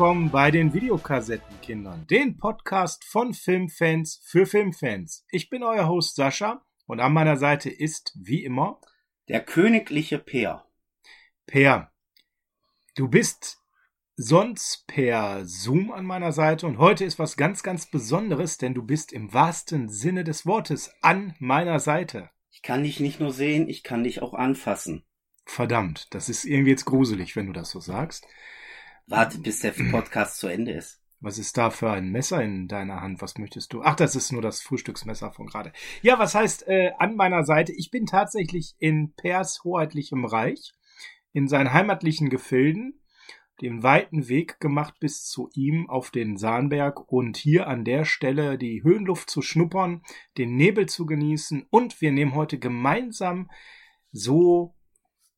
willkommen bei den Videokassettenkindern, den Podcast von Filmfans für Filmfans. Ich bin euer Host Sascha und an meiner Seite ist, wie immer, der königliche Peer. Peer, du bist sonst per Zoom an meiner Seite und heute ist was ganz, ganz Besonderes, denn du bist im wahrsten Sinne des Wortes an meiner Seite. Ich kann dich nicht nur sehen, ich kann dich auch anfassen. Verdammt, das ist irgendwie jetzt gruselig, wenn du das so sagst. Warte, bis der Podcast zu Ende ist. Was ist da für ein Messer in deiner Hand? Was möchtest du? Ach, das ist nur das Frühstücksmesser von gerade. Ja, was heißt äh, an meiner Seite? Ich bin tatsächlich in Pers hoheitlichem Reich, in seinen heimatlichen Gefilden, den weiten Weg gemacht bis zu ihm auf den Sahnberg und hier an der Stelle die Höhenluft zu schnuppern, den Nebel zu genießen und wir nehmen heute gemeinsam so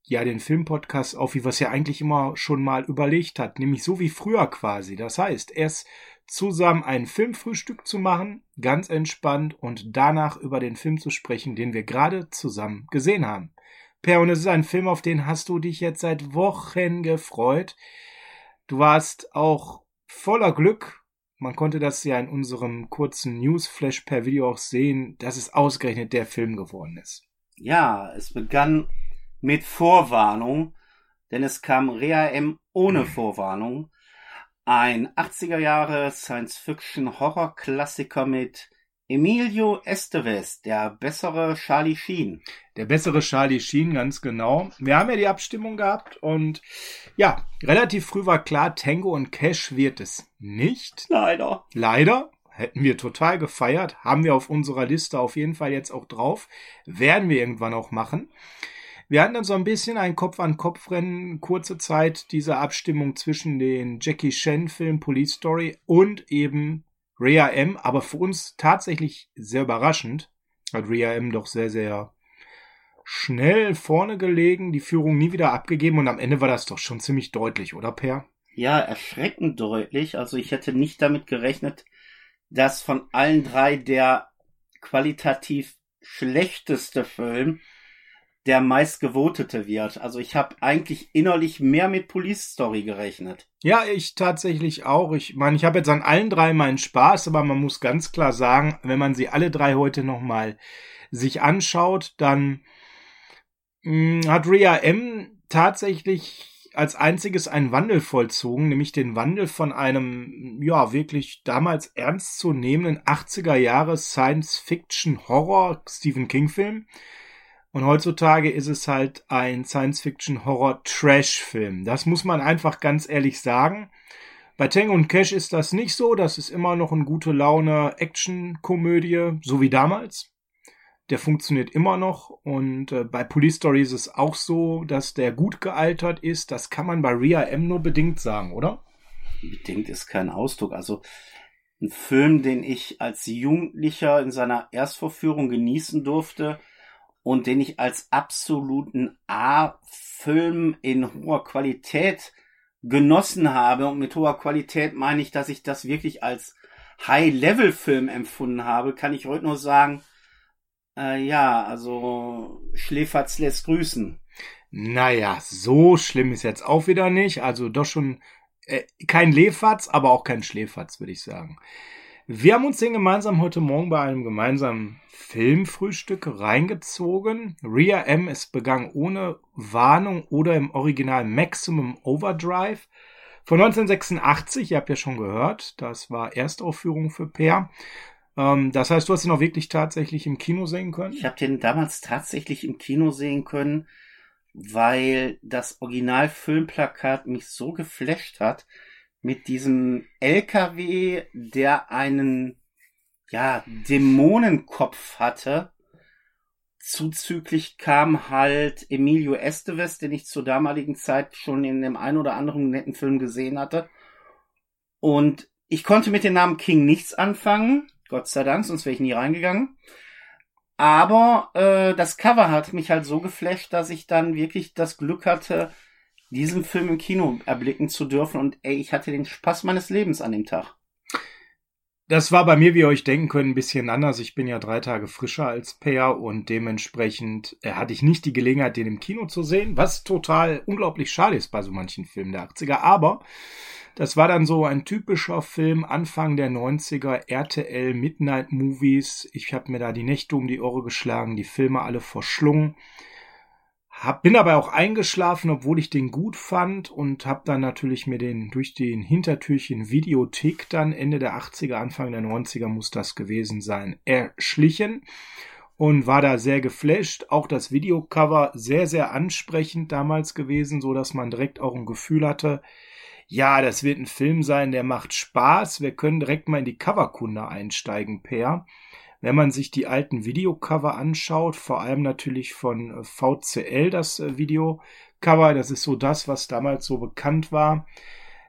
ja den Filmpodcast auf, wie wir es ja eigentlich immer schon mal überlegt hat, nämlich so wie früher quasi. Das heißt, erst zusammen ein Filmfrühstück zu machen, ganz entspannt und danach über den Film zu sprechen, den wir gerade zusammen gesehen haben. Per, und es ist ein Film, auf den hast du dich jetzt seit Wochen gefreut. Du warst auch voller Glück. Man konnte das ja in unserem kurzen Newsflash per Video auch sehen, dass es ausgerechnet der Film geworden ist. Ja, es begann mit Vorwarnung, denn es kam Rea M ohne hm. Vorwarnung. Ein 80er Jahre Science-Fiction-Horror-Klassiker mit Emilio Estevez, der bessere Charlie Sheen. Der bessere Charlie Sheen, ganz genau. Wir haben ja die Abstimmung gehabt und ja, relativ früh war klar, Tango und Cash wird es nicht. Leider. Leider. Hätten wir total gefeiert. Haben wir auf unserer Liste auf jeden Fall jetzt auch drauf. Werden wir irgendwann auch machen. Wir hatten dann so ein bisschen ein Kopf-an-Kopf-Rennen, kurze Zeit dieser Abstimmung zwischen den Jackie Chan-Film Police Story und eben Rhea M. Aber für uns tatsächlich sehr überraschend. Hat Rhea M. doch sehr, sehr schnell vorne gelegen, die Führung nie wieder abgegeben und am Ende war das doch schon ziemlich deutlich, oder Per? Ja, erschreckend deutlich. Also ich hätte nicht damit gerechnet, dass von allen drei der qualitativ schlechteste Film der meistgevotete wird. Also ich habe eigentlich innerlich mehr mit Police Story gerechnet. Ja, ich tatsächlich auch. Ich meine, ich habe jetzt an allen drei meinen Spaß, aber man muss ganz klar sagen, wenn man sie alle drei heute nochmal sich anschaut, dann mh, hm, hat Ria M tatsächlich als einziges einen Wandel vollzogen, nämlich den Wandel von einem, ja, wirklich damals ernstzunehmenden 80er Jahre Science-Fiction-Horror Stephen King-Film und heutzutage ist es halt ein Science-Fiction-Horror-Trash-Film. Das muss man einfach ganz ehrlich sagen. Bei Tango und Cash ist das nicht so. Das ist immer noch eine gute Laune Action-Komödie, so wie damals. Der funktioniert immer noch. Und äh, bei Police Story ist es auch so, dass der gut gealtert ist. Das kann man bei Ria M nur bedingt sagen, oder? Bedingt ist kein Ausdruck. Also ein Film, den ich als Jugendlicher in seiner Erstvorführung genießen durfte, und den ich als absoluten A-Film in hoher Qualität genossen habe. Und mit hoher Qualität meine ich, dass ich das wirklich als High-Level-Film empfunden habe, kann ich heute nur sagen, äh, ja, also Schläferz lässt grüßen. Naja, so schlimm ist jetzt auch wieder nicht. Also doch schon äh, kein Lefatz, aber auch kein Schläferz, würde ich sagen. Wir haben uns den gemeinsam heute Morgen bei einem gemeinsamen Filmfrühstück reingezogen. Ria M. ist begangen ohne Warnung oder im Original Maximum Overdrive. Von 1986, ihr habt ja schon gehört, das war Erstaufführung für Per. Ähm, das heißt, du hast ihn auch wirklich tatsächlich im Kino sehen können? Ich habe den damals tatsächlich im Kino sehen können, weil das Original-Filmplakat mich so geflasht hat, mit diesem LKW, der einen ja Dämonenkopf hatte. Zuzüglich kam halt Emilio Estevez, den ich zur damaligen Zeit schon in dem einen oder anderen netten Film gesehen hatte. Und ich konnte mit dem Namen King nichts anfangen, Gott sei Dank, sonst wäre ich nie reingegangen. Aber äh, das Cover hat mich halt so geflasht, dass ich dann wirklich das Glück hatte, diesen Film im Kino erblicken zu dürfen. Und ey, ich hatte den Spaß meines Lebens an dem Tag. das war bei mir, wie ihr euch denken könnt, ein bisschen anders. Ich bin ja drei Tage frischer als Per und dementsprechend äh, hatte ich nicht die Gelegenheit, den im Kino zu sehen, was total unglaublich schade ist bei so manchen Filmen der 80er. Aber das war dann so ein typischer Film Anfang der 90er, RTL Midnight Movies. Ich habe mir da die Nächte um die Ohren geschlagen, die Filme alle verschlungen. Hab, bin aber auch eingeschlafen, obwohl ich den gut fand und habe dann natürlich mir den durch den Hintertürchen Videothek dann Ende der 80er, Anfang der 90er muss das gewesen sein, erschlichen und war da sehr geflasht. Auch das Videocover sehr, sehr ansprechend damals gewesen, so dass man direkt auch ein Gefühl hatte, ja, das wird ein Film sein, der macht Spaß. Wir können direkt mal in die Coverkunde einsteigen, Per. Wenn man sich die alten Videocover anschaut, vor allem natürlich von äh, VCL das äh, Videocover, das ist so das, was damals so bekannt war.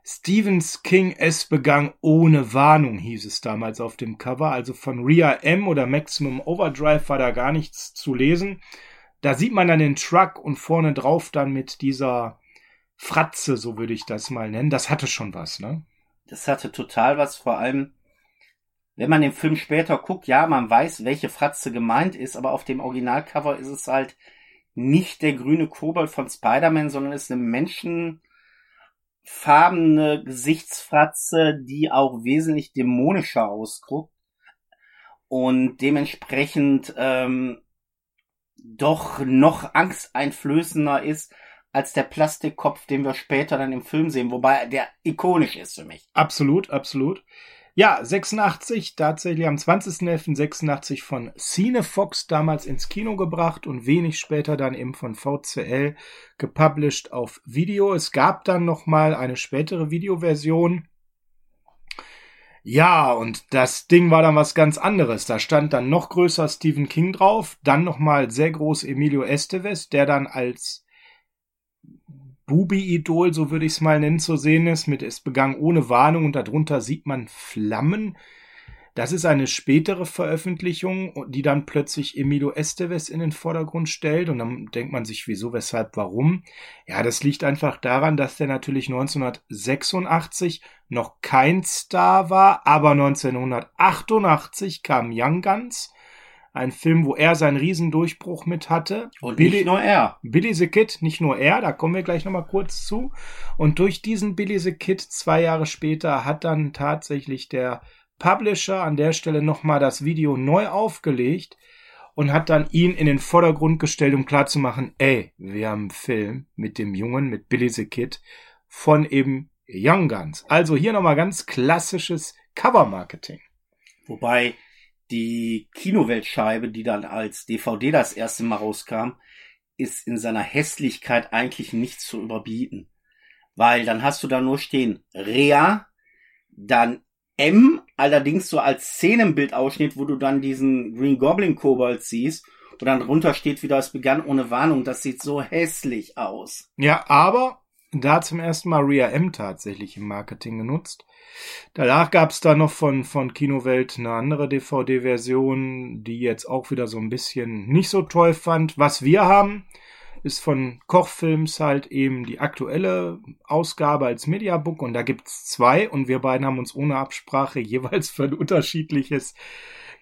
Stephens King es begann ohne Warnung, hieß es damals auf dem Cover. Also von Ria M oder Maximum Overdrive war da gar nichts zu lesen. Da sieht man dann den Truck und vorne drauf dann mit dieser Fratze, so würde ich das mal nennen. Das hatte schon was, ne? Das hatte total was, vor allem wenn man den Film später guckt, ja, man weiß, welche Fratze gemeint ist, aber auf dem Originalcover ist es halt nicht der grüne Kobold von Spider-Man, sondern ist eine menschenfarbene Gesichtsfratze, die auch wesentlich dämonischer ausdruckt und dementsprechend ähm, doch noch angsteinflößender ist als der Plastikkopf, den wir später dann im Film sehen, wobei der ikonisch ist für mich. Absolut, absolut. Ja, 86, tatsächlich am 20.11.86 von Cinefox damals ins Kino gebracht und wenig später dann eben von VCL gepublished auf Video. Es gab dann nochmal eine spätere Videoversion. Ja, und das Ding war dann was ganz anderes. Da stand dann noch größer Stephen King drauf, dann nochmal sehr groß Emilio Estevez, der dann als Bubi-Idol, so würde ich es mal nennen, zu sehen ist, mit es begann ohne Warnung und darunter sieht man Flammen. Das ist eine spätere Veröffentlichung, die dann plötzlich Emilio Estevez in den Vordergrund stellt und dann denkt man sich, wieso, weshalb, warum? Ja, das liegt einfach daran, dass der natürlich 1986 noch kein Star war, aber 1988 kam Young Guns ein Film, wo er seinen Riesendurchbruch mit hatte. Und Billy, nicht nur er. Billy the Kid, nicht nur er, da kommen wir gleich nochmal kurz zu. Und durch diesen Billy the Kid zwei Jahre später hat dann tatsächlich der Publisher an der Stelle nochmal das Video neu aufgelegt und hat dann ihn in den Vordergrund gestellt, um klarzumachen, ey, wir haben einen Film mit dem Jungen, mit Billy the Kid von eben Young Guns. Also hier nochmal ganz klassisches Cover-Marketing. Wobei die Kinoweltscheibe, die dann als DVD das erste Mal rauskam, ist in seiner Hässlichkeit eigentlich nicht zu überbieten. Weil dann hast du da nur stehen Rea, dann M, allerdings so als Szenenbildausschnitt, wo du dann diesen Green Goblin Kobold siehst und dann drunter steht wieder, es begann ohne Warnung. Das sieht so hässlich aus. Ja, aber da zum ersten Mal Ria M tatsächlich im Marketing genutzt. Danach gab es da noch von, von Kinowelt eine andere DVD-Version, die jetzt auch wieder so ein bisschen nicht so toll fand. Was wir haben, ist von Kochfilms halt eben die aktuelle Ausgabe als Mediabook und da gibt's zwei und wir beiden haben uns ohne Absprache jeweils für ein unterschiedliches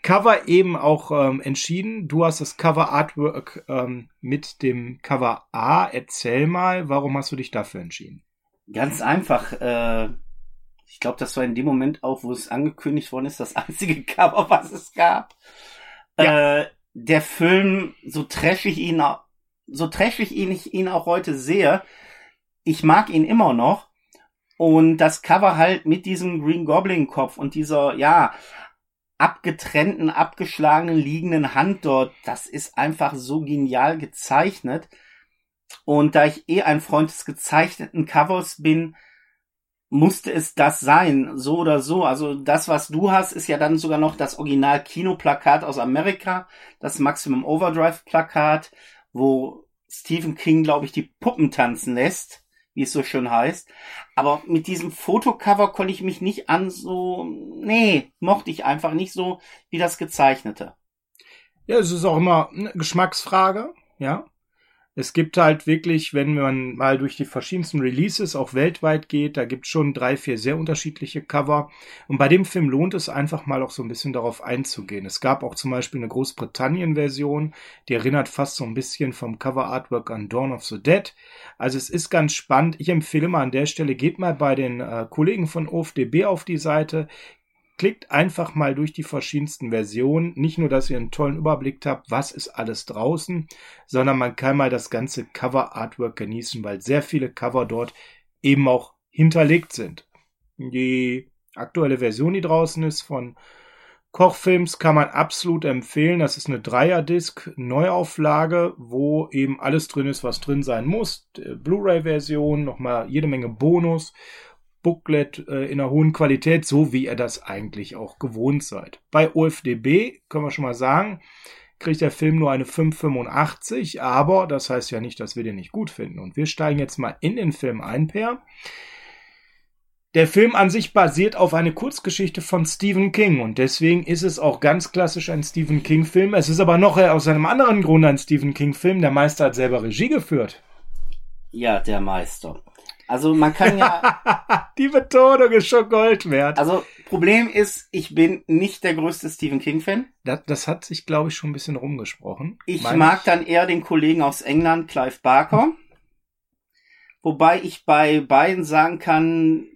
Cover eben auch ähm, entschieden. Du hast das Cover Artwork ähm, mit dem Cover A. Erzähl mal, warum hast du dich dafür entschieden? Ganz einfach. Äh, ich glaube, das war in dem Moment auch, wo es angekündigt worden ist, das einzige Cover, was es gab. Ja. Äh, der Film, so trashig ihn, so trashig ihn ich ihn auch heute sehe, ich mag ihn immer noch. Und das Cover halt mit diesem Green Goblin Kopf und dieser, ja, abgetrennten, abgeschlagenen, liegenden Hand dort, das ist einfach so genial gezeichnet. Und da ich eh ein Freund des gezeichneten Covers bin, musste es das sein, so oder so. Also das, was du hast, ist ja dann sogar noch das Original Kinoplakat aus Amerika, das Maximum Overdrive Plakat, wo Stephen King, glaube ich, die Puppen tanzen lässt, wie es so schön heißt. Aber mit diesem Fotocover konnte ich mich nicht an so, nee, mochte ich einfach nicht so wie das gezeichnete. Ja, es ist auch immer eine Geschmacksfrage, ja. Es gibt halt wirklich, wenn man mal durch die verschiedensten Releases auch weltweit geht, da gibt es schon drei, vier sehr unterschiedliche Cover. Und bei dem Film lohnt es einfach mal auch so ein bisschen darauf einzugehen. Es gab auch zum Beispiel eine Großbritannien-Version, die erinnert fast so ein bisschen vom Cover-Artwork an Dawn of the Dead. Also es ist ganz spannend. Ich empfehle mal an der Stelle, geht mal bei den äh, Kollegen von OFDB auf die Seite, Klickt einfach mal durch die verschiedensten Versionen. Nicht nur, dass ihr einen tollen Überblick habt, was ist alles draußen, sondern man kann mal das ganze Cover-Artwork genießen, weil sehr viele Cover dort eben auch hinterlegt sind. Die aktuelle Version, die draußen ist von Kochfilms, kann man absolut empfehlen. Das ist eine Dreier-Disc Neuauflage, wo eben alles drin ist, was drin sein muss. Blu-ray-Version, nochmal jede Menge Bonus Booklet äh, in einer hohen Qualität, so wie ihr das eigentlich auch gewohnt seid. Bei OFDB können wir schon mal sagen, kriegt der Film nur eine 5,85, aber das heißt ja nicht, dass wir den nicht gut finden. Und wir steigen jetzt mal in den Film ein, Per. Der Film an sich basiert auf eine Kurzgeschichte von Stephen King und deswegen ist es auch ganz klassisch ein Stephen King-Film. Es ist aber noch aus einem anderen Grund ein Stephen King-Film. Der Meister hat selber Regie geführt. Ja, der Meister. Also man kann ja. Die Betonung ist schon Gold wert. Also Problem ist, ich bin nicht der größte Stephen King-Fan. Das, das hat sich, glaube ich, schon ein bisschen rumgesprochen. Ich mag ich? dann eher den Kollegen aus England, Clive Barker. Wobei ich bei beiden sagen kann,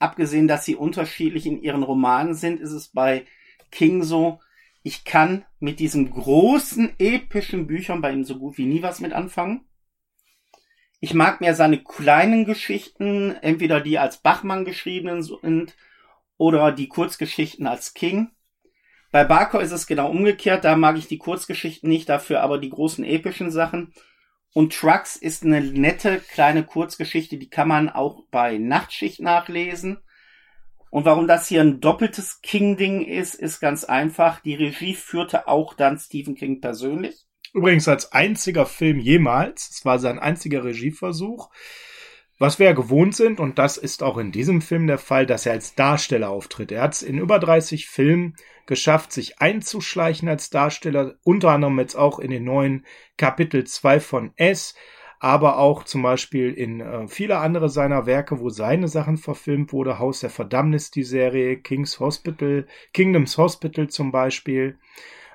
abgesehen, dass sie unterschiedlich in ihren Romanen sind, ist es bei King so, ich kann mit diesen großen epischen Büchern bei ihm so gut wie nie was mit anfangen. Ich mag mehr seine kleinen Geschichten, entweder die als Bachmann geschriebenen sind oder die Kurzgeschichten als King. Bei Barker ist es genau umgekehrt, da mag ich die Kurzgeschichten nicht, dafür aber die großen epischen Sachen. Und Trucks ist eine nette kleine Kurzgeschichte, die kann man auch bei Nachtschicht nachlesen. Und warum das hier ein doppeltes King-Ding ist, ist ganz einfach. Die Regie führte auch dann Stephen King persönlich. Übrigens als einziger Film jemals. Es war sein einziger Regieversuch. Was wir ja gewohnt sind, und das ist auch in diesem Film der Fall, dass er als Darsteller auftritt. Er hat es in über 30 Filmen geschafft, sich einzuschleichen als Darsteller, unter anderem jetzt auch in den neuen Kapitel 2 von S, aber auch zum Beispiel in äh, viele andere seiner Werke, wo seine Sachen verfilmt wurde. Haus der Verdammnis, die Serie, King's Hospital, Kingdoms Hospital zum Beispiel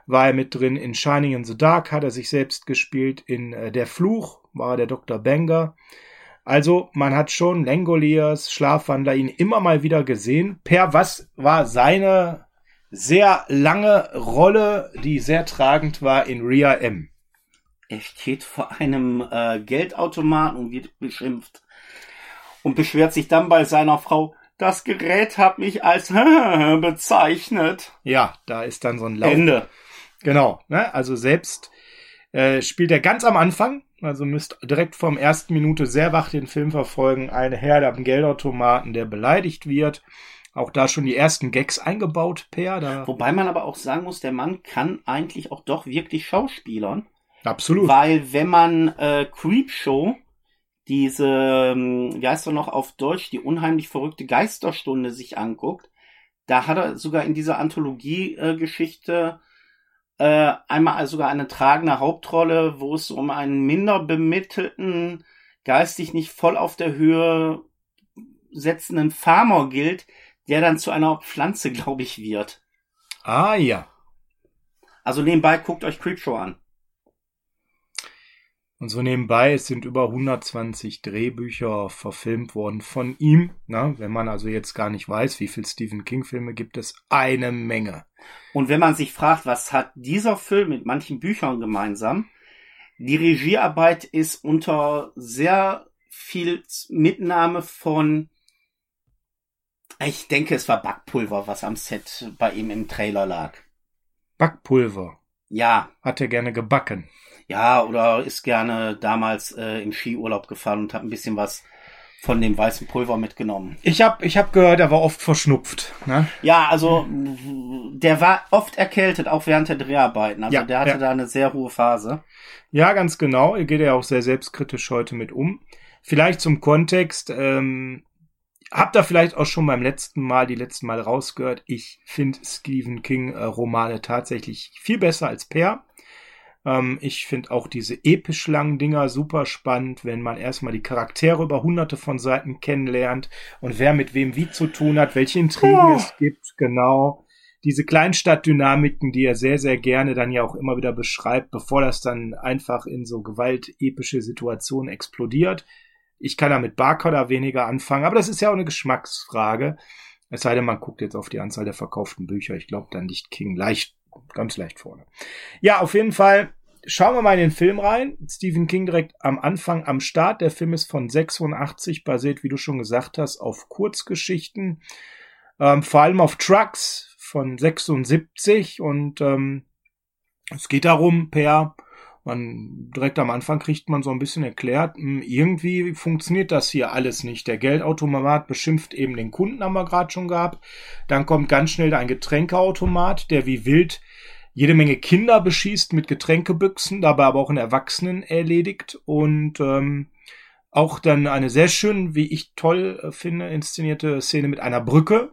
war er mit drin. In Shining in the Dark hat er sich selbst gespielt. In äh, Der Fluch war er der Dr. Banger. Also man hat schon Langoliers, Schlafwandler ihn immer mal wieder gesehen. Per was war seine sehr lange Rolle, die sehr tragend war in Ria M? Er steht vor einem äh, Geldautomaten und wird beschimpft und beschwert sich dann bei seiner Frau, das Gerät hat mich als bezeichnet. Ja, da ist dann so ein Lauf. Ende. Genau, ne? also selbst äh, spielt er ganz am Anfang, also müsst direkt vom ersten Minute sehr wach den Film verfolgen, eine Herde am Geldautomaten, der beleidigt wird. Auch da schon die ersten Gags eingebaut, Per. Da Wobei man aber auch sagen muss, der Mann kann eigentlich auch doch wirklich Schauspielern. Absolut. Weil wenn man äh, Creepshow, diese, ähm, wie heißt er noch auf Deutsch, die unheimlich verrückte Geisterstunde sich anguckt, da hat er sogar in dieser Anthologie-Geschichte äh, einmal sogar eine tragende Hauptrolle, wo es um einen minder bemittelten, geistig nicht voll auf der Höhe setzenden Farmer gilt, der dann zu einer Pflanze, glaube ich, wird. Ah ja. Also nebenbei guckt euch Creepshow an. Und so nebenbei, es sind über 120 Drehbücher verfilmt worden von ihm. Na, wenn man also jetzt gar nicht weiß, wie viel Stephen King-Filme gibt es, eine Menge. Und wenn man sich fragt, was hat dieser Film mit manchen Büchern gemeinsam? Die Regiearbeit ist unter sehr viel Mitnahme von, ich denke, es war Backpulver, was am Set bei ihm im Trailer lag. Backpulver? Ja. Hat er gerne gebacken? Ja, oder ist gerne damals äh, im Skiurlaub gefahren und hat ein bisschen was von dem weißen Pulver mitgenommen. Ich habe ich hab gehört, er war oft verschnupft. Ne? Ja, also der war oft erkältet, auch während der Dreharbeiten. Also ja, der hatte ja. da eine sehr hohe Phase. Ja, ganz genau. Er geht ja auch sehr selbstkritisch heute mit um. Vielleicht zum Kontext. Ähm, habt ihr vielleicht auch schon beim letzten Mal, die letzten Mal rausgehört. Ich finde Stephen King äh, Romane tatsächlich viel besser als Per Ähm, ich finde auch diese episch langen Dinger super spannend, wenn man erstmal die Charaktere über hunderte von Seiten kennenlernt und wer mit wem wie zu tun hat, welche Intrigen oh. es gibt, genau. Diese Kleinstadtdynamiken, die er sehr, sehr gerne dann ja auch immer wieder beschreibt, bevor das dann einfach in so gewaltepische Situationen explodiert. Ich kann da mit Barcoder weniger anfangen, aber das ist ja auch eine Geschmacksfrage. Es sei denn, man guckt jetzt auf die Anzahl der verkauften Bücher. Ich glaube, dann liegt King leicht, ganz leicht vorne. Ja, auf jeden Fall schauen wir mal in den Film rein. Stephen King direkt am Anfang, am Start. Der Film ist von 86, basiert, wie du schon gesagt hast, auf Kurzgeschichten. Ähm, vor allem auf Trucks von 76 und ähm, es geht darum, per man direkt am Anfang kriegt man so ein bisschen erklärt, hm, irgendwie funktioniert das hier alles nicht. Der Geldautomat beschimpft eben den Kunden, haben wir gerade schon gehabt. Dann kommt ganz schnell ein Getränkeautomat, der wie wild jede Menge Kinder beschießt mit Getränkebüchsen, dabei aber auch einen Erwachsenen erledigt und ähm, auch dann eine sehr schön, wie ich toll äh, finde, inszenierte Szene mit einer Brücke,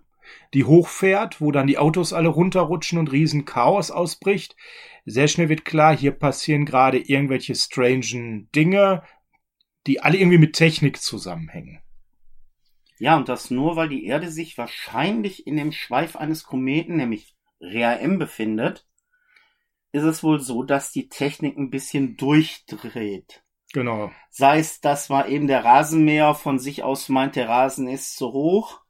die hochfährt, wo dann die Autos alle runterrutschen und riesen Chaos ausbricht. Sehr schnell wird klar, hier passieren gerade irgendwelche strangen Dinge, die alle irgendwie mit Technik zusammenhängen. Ja, und das nur, weil die Erde sich wahrscheinlich in dem Schweif eines Kometen, nämlich Rea M, befindet, ist es wohl so, dass die Technik ein bisschen durchdreht. Genau. Sei es, das war eben der Rasenmäher von sich aus meint, der Rasen ist zu hoch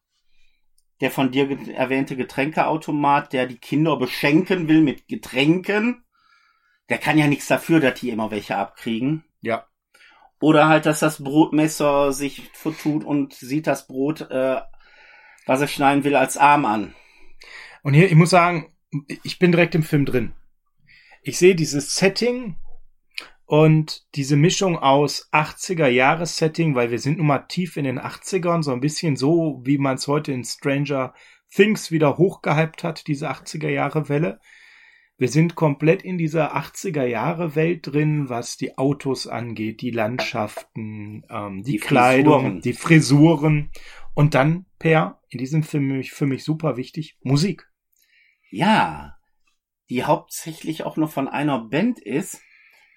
der von dir erwähnte Getränkeautomat, der die Kinder beschenken will mit Getränken der kann ja nichts dafür, dass die immer welche abkriegen. Ja. Oder halt, dass das Brotmesser sich vertut und sieht das Brot, äh, was er schneiden will, als Arm an. Und hier, ich muss sagen, ich bin direkt im Film drin. Ich sehe dieses Setting und diese Mischung aus 80er Jahres Setting, weil wir sind nun mal tief in den 80ern, so ein bisschen so, wie man es heute in Stranger Things wieder hochgehypt hat, diese 80er Jahre Welle. Wir sind komplett in dieser 80er Jahre Welt drin, was die Autos angeht, die Landschaften, ähm, die, die Kleidung, Frisuren. die Frisuren. Und dann, Per, in diesem Film für mich super wichtig, Musik. Ja, die hauptsächlich auch nur von einer Band ist,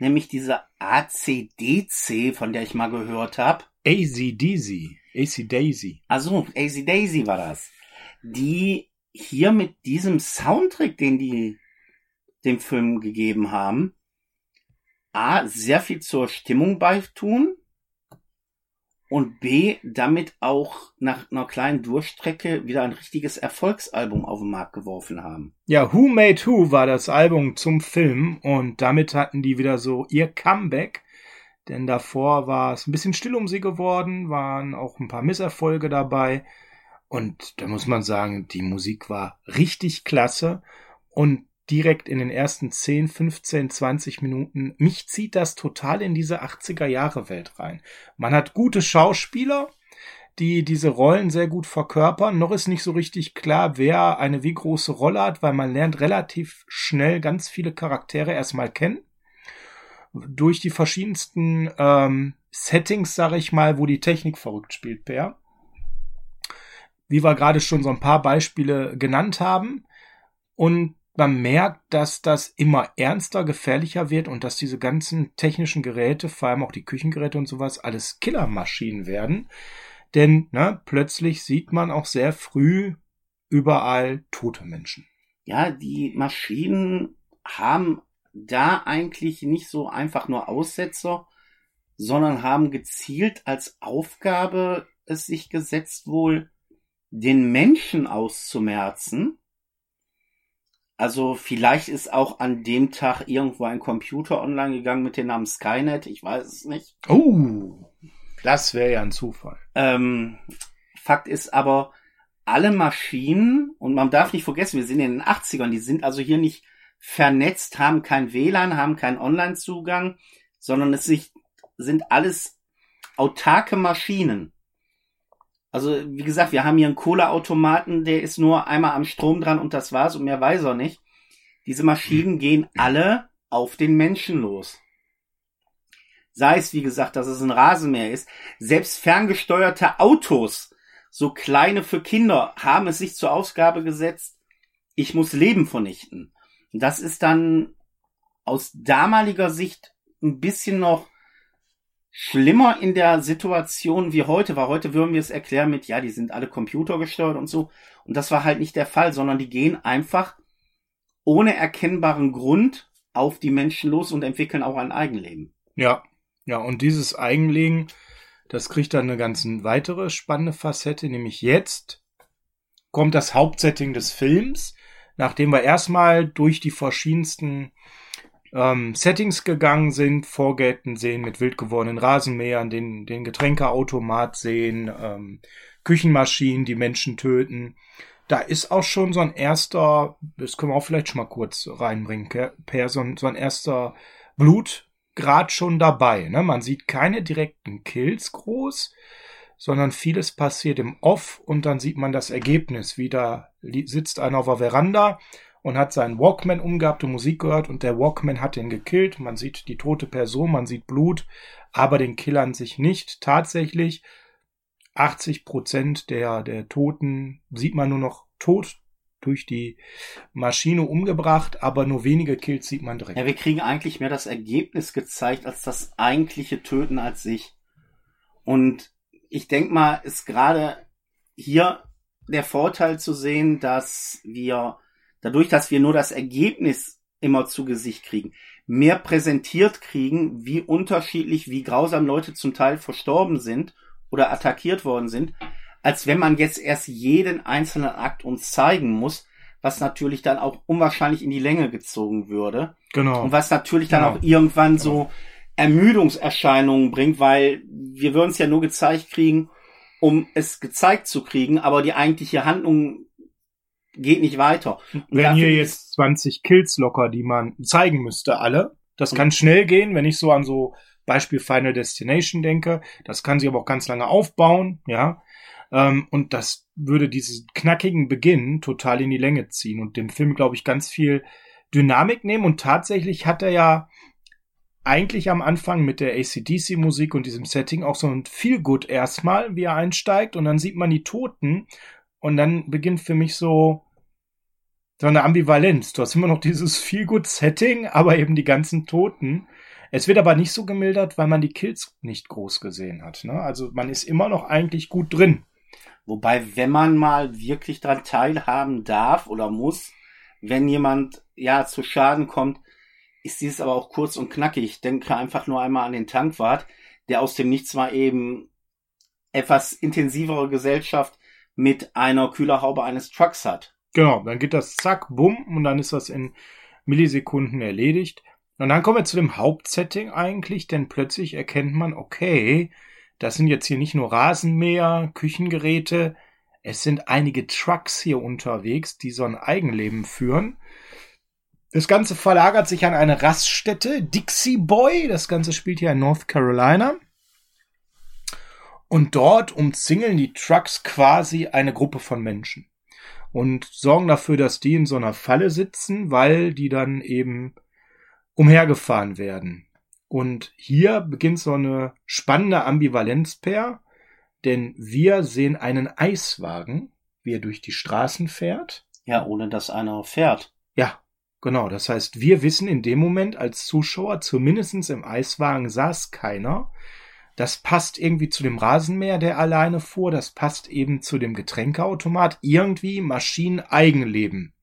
nämlich diese ACDC, von der ich mal gehört habe. ACDC, AC Daisy. Also, AC Daisy war das. Die hier mit diesem Soundtrack, den die dem Film gegeben haben, A, sehr viel zur Stimmung beitun und B, damit auch nach einer kleinen Durchstrecke wieder ein richtiges Erfolgsalbum auf den Markt geworfen haben. Ja, Who Made Who war das Album zum Film und damit hatten die wieder so ihr Comeback. Denn davor war es ein bisschen still um sie geworden, waren auch ein paar Misserfolge dabei. Und da muss man sagen, die Musik war richtig klasse. Und direkt in den ersten 10, 15, 20 Minuten. Mich zieht das total in diese 80er Jahre Welt rein. Man hat gute Schauspieler, die diese Rollen sehr gut verkörpern. Noch ist nicht so richtig klar, wer eine wie große Rolle hat, weil man lernt relativ schnell ganz viele Charaktere erstmal kennen. Durch die verschiedensten ähm, Settings, sage ich mal, wo die Technik verrückt spielt, Per. Wie wir gerade schon so ein paar Beispiele genannt haben. Und man merkt, dass das immer ernster, gefährlicher wird und dass diese ganzen technischen Geräte, vor allem auch die Küchengeräte und sowas, alles Killermaschinen werden. Denn ne, plötzlich sieht man auch sehr früh überall tote Menschen. Ja, die Maschinen haben da eigentlich nicht so einfach nur Aussetzer, sondern haben gezielt als Aufgabe es sich gesetzt wohl, den Menschen auszumerzen also vielleicht ist auch an dem Tag irgendwo ein Computer online gegangen mit dem Namen Skynet. Ich weiß es nicht. Oh, das wäre ja ein Zufall. Ähm, Fakt ist aber, alle Maschinen, und man darf nicht vergessen, wir sind in den 80ern, die sind also hier nicht vernetzt, haben kein WLAN, haben keinen Online-Zugang, sondern es sind alles autarke Maschinen. Also, wie gesagt, wir haben hier einen Kohleautomaten, der ist nur einmal am Strom dran und das war's und mehr weiß er nicht. Diese Maschinen gehen alle auf den Menschen los. Sei es, wie gesagt, dass es ein Rasenmäher ist. Selbst ferngesteuerte Autos, so kleine für Kinder, haben es sich zur Ausgabe gesetzt, ich muss Leben vernichten. Das ist dann aus damaliger Sicht ein bisschen noch schlimmer in der Situation wie heute war. Heute würden wir es erklären mit, ja, die sind alle computergesteuert und so. Und das war halt nicht der Fall, sondern die gehen einfach ohne erkennbaren Grund auf die Menschen los und entwickeln auch ein Eigenleben. Ja, ja, und dieses Eigenleben, das kriegt dann eine ganz weitere spannende Facette, nämlich jetzt kommt das Hauptsetting des Films, nachdem wir erstmal durch die verschiedensten ähm, Settings gegangen sind, Vorgärten sehen mit wild gewordenen Rasenmähern, den, den Getränkeautomat sehen, ähm, Küchenmaschinen, die Menschen töten. Da ist auch schon so ein erster, das können wir auch vielleicht schon mal kurz reinbringen, Per, so ein, so ein erster Blutgrad schon dabei. Ne? Man sieht keine direkten Kills groß, sondern vieles passiert im Off und dann sieht man das Ergebnis. Wieder sitzt einer auf der Veranda und hat seinen Walkman umgehabt und Musik gehört und der Walkman hat ihn gekillt. Man sieht die tote Person, man sieht Blut, aber den Killern sich nicht. Tatsächlich 80 Prozent der, der Toten sieht man nur noch tot durch die Maschine umgebracht, aber nur wenige Kills sieht man direkt. Ja, wir kriegen eigentlich mehr das Ergebnis gezeigt als das eigentliche Töten als sich. Und ich denke mal, ist gerade hier der Vorteil zu sehen, dass wir dadurch, dass wir nur das Ergebnis immer zu Gesicht kriegen, mehr präsentiert kriegen, wie unterschiedlich, wie grausam Leute zum Teil verstorben sind oder attackiert worden sind, als wenn man jetzt erst jeden einzelnen Akt uns zeigen muss, was natürlich dann auch unwahrscheinlich in die Länge gezogen würde. Genau. Und was natürlich dann genau. auch irgendwann genau. so Ermüdungserscheinungen bringt, weil wir würden es ja nur gezeigt kriegen, um es gezeigt zu kriegen, aber die eigentliche Handlung geht nicht weiter. Wenn hier jetzt 20 Kills locker, die man zeigen müsste, alle, das kann schnell gehen, wenn ich so an so Beispiel Final Destination denke. Das kann sich aber auch ganz lange aufbauen, ja. Ähm, und das würde diesen knackigen Beginn total in die Länge ziehen und dem Film, glaube ich, ganz viel Dynamik nehmen. Und tatsächlich hat er ja eigentlich am Anfang mit der ACDC-Musik und diesem Setting auch so ein Feel Good erstmal, wie er einsteigt und dann sieht man die Toten und dann beginnt für mich so, so eine Ambivalenz. Du hast immer noch dieses Feel-Good-Setting, aber eben die ganzen Toten. Es wird aber nicht so gemildert, weil man die Kills nicht groß gesehen hat. Ne? Also man ist immer noch eigentlich gut drin. Wobei, wenn man mal wirklich daran teilhaben darf oder muss, wenn jemand ja zu Schaden kommt, ist dieses aber auch kurz und knackig. Ich denke einfach nur einmal an den Tankwart, der aus dem Nichts mal eben etwas intensivere Gesellschaft mit einer Kühlerhaube eines Trucks hat. Genau, dann geht das zack, bumm, und dann ist das in Millisekunden erledigt. Und dann kommen wir zu dem Hauptsetting eigentlich, denn plötzlich erkennt man, okay, das sind jetzt hier nicht nur Rasenmäher, Küchengeräte, es sind einige Trucks hier unterwegs, die so ein Eigenleben führen. Das Ganze verlagert sich an eine Raststätte, Dixie Boy. Das Ganze spielt hier in North Carolina. Und dort umzingeln die Trucks quasi eine Gruppe von Menschen und sorgen dafür, dass die in so einer Falle sitzen, weil die dann eben umhergefahren werden. Und hier beginnt so eine spannende Ambivalenzpair, denn wir sehen einen Eiswagen, wie er durch die Straßen fährt. Ja, ohne dass einer fährt. Ja, genau. Das heißt, wir wissen in dem Moment als Zuschauer, zumindestens im Eiswagen saß keiner. Das passt irgendwie zu dem Rasenmäher, der alleine fuhr. Das passt eben zu dem Getränkeautomat. Irgendwie Maschinen-Eigenleben.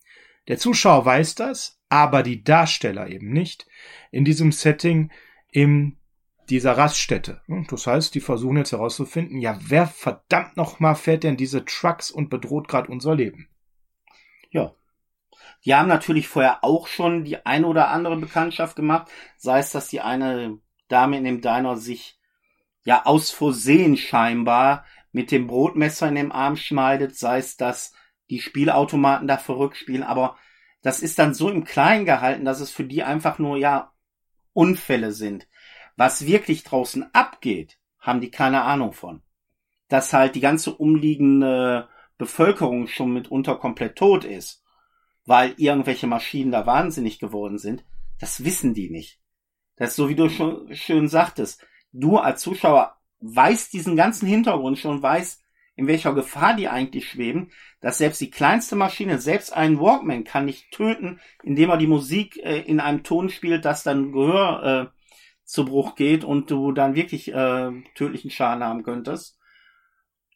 Der Zuschauer weiß das, aber die Darsteller eben nicht. In diesem Setting in dieser Raststätte. Das heißt, die versuchen jetzt herauszufinden, ja, wer verdammt nochmal fährt denn diese Trucks und bedroht gerade unser Leben? Ja. Die haben natürlich vorher auch schon die eine oder andere Bekanntschaft gemacht. Sei es, dass die eine Dame in dem Diner sich ja aus Versehen scheinbar mit dem Brotmesser in dem Arm schneidet, sei es, dass die Spielautomaten da verrückt spielen, aber das ist dann so im Kleinen gehalten, dass es für die einfach nur ja Unfälle sind. Was wirklich draußen abgeht, haben die keine Ahnung von. Dass halt die ganze umliegende Bevölkerung schon mitunter komplett tot ist, weil irgendwelche Maschinen da wahnsinnig geworden sind, das wissen die nicht. Das ist so, wie du schon schön sagtest du als Zuschauer weißt diesen ganzen Hintergrund schon, weißt, in welcher Gefahr die eigentlich schweben, dass selbst die kleinste Maschine, selbst einen Walkman kann nicht töten, indem er die Musik äh, in einem Ton spielt, dass dann Gehör äh, zu Bruch geht und du dann wirklich äh, tödlichen Schaden haben könntest.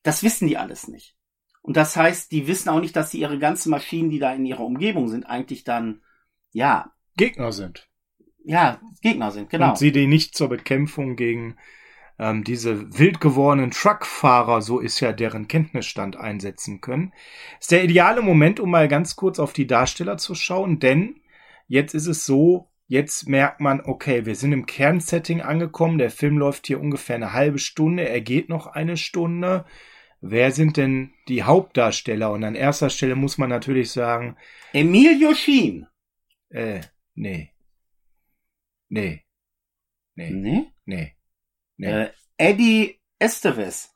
Das wissen die alles nicht. Und das heißt, die wissen auch nicht, dass sie ihre ganzen Maschinen, die da in ihrer Umgebung sind, eigentlich dann, ja. Gegner sind. Ja, Gegner sind, genau. Und sie die nicht zur Bekämpfung gegen ähm, diese wild gewordenen Truckfahrer, so ist ja deren Kenntnisstand, einsetzen können. Ist der ideale Moment, um mal ganz kurz auf die Darsteller zu schauen, denn jetzt ist es so, jetzt merkt man, okay, wir sind im Kernsetting angekommen, der Film läuft hier ungefähr eine halbe Stunde, er geht noch eine Stunde. Wer sind denn die Hauptdarsteller? Und an erster Stelle muss man natürlich sagen. Emilio Sheen. Äh, nee. Nee. Nee. Nee? Nee. Nee. Äh, Eddie Estevez.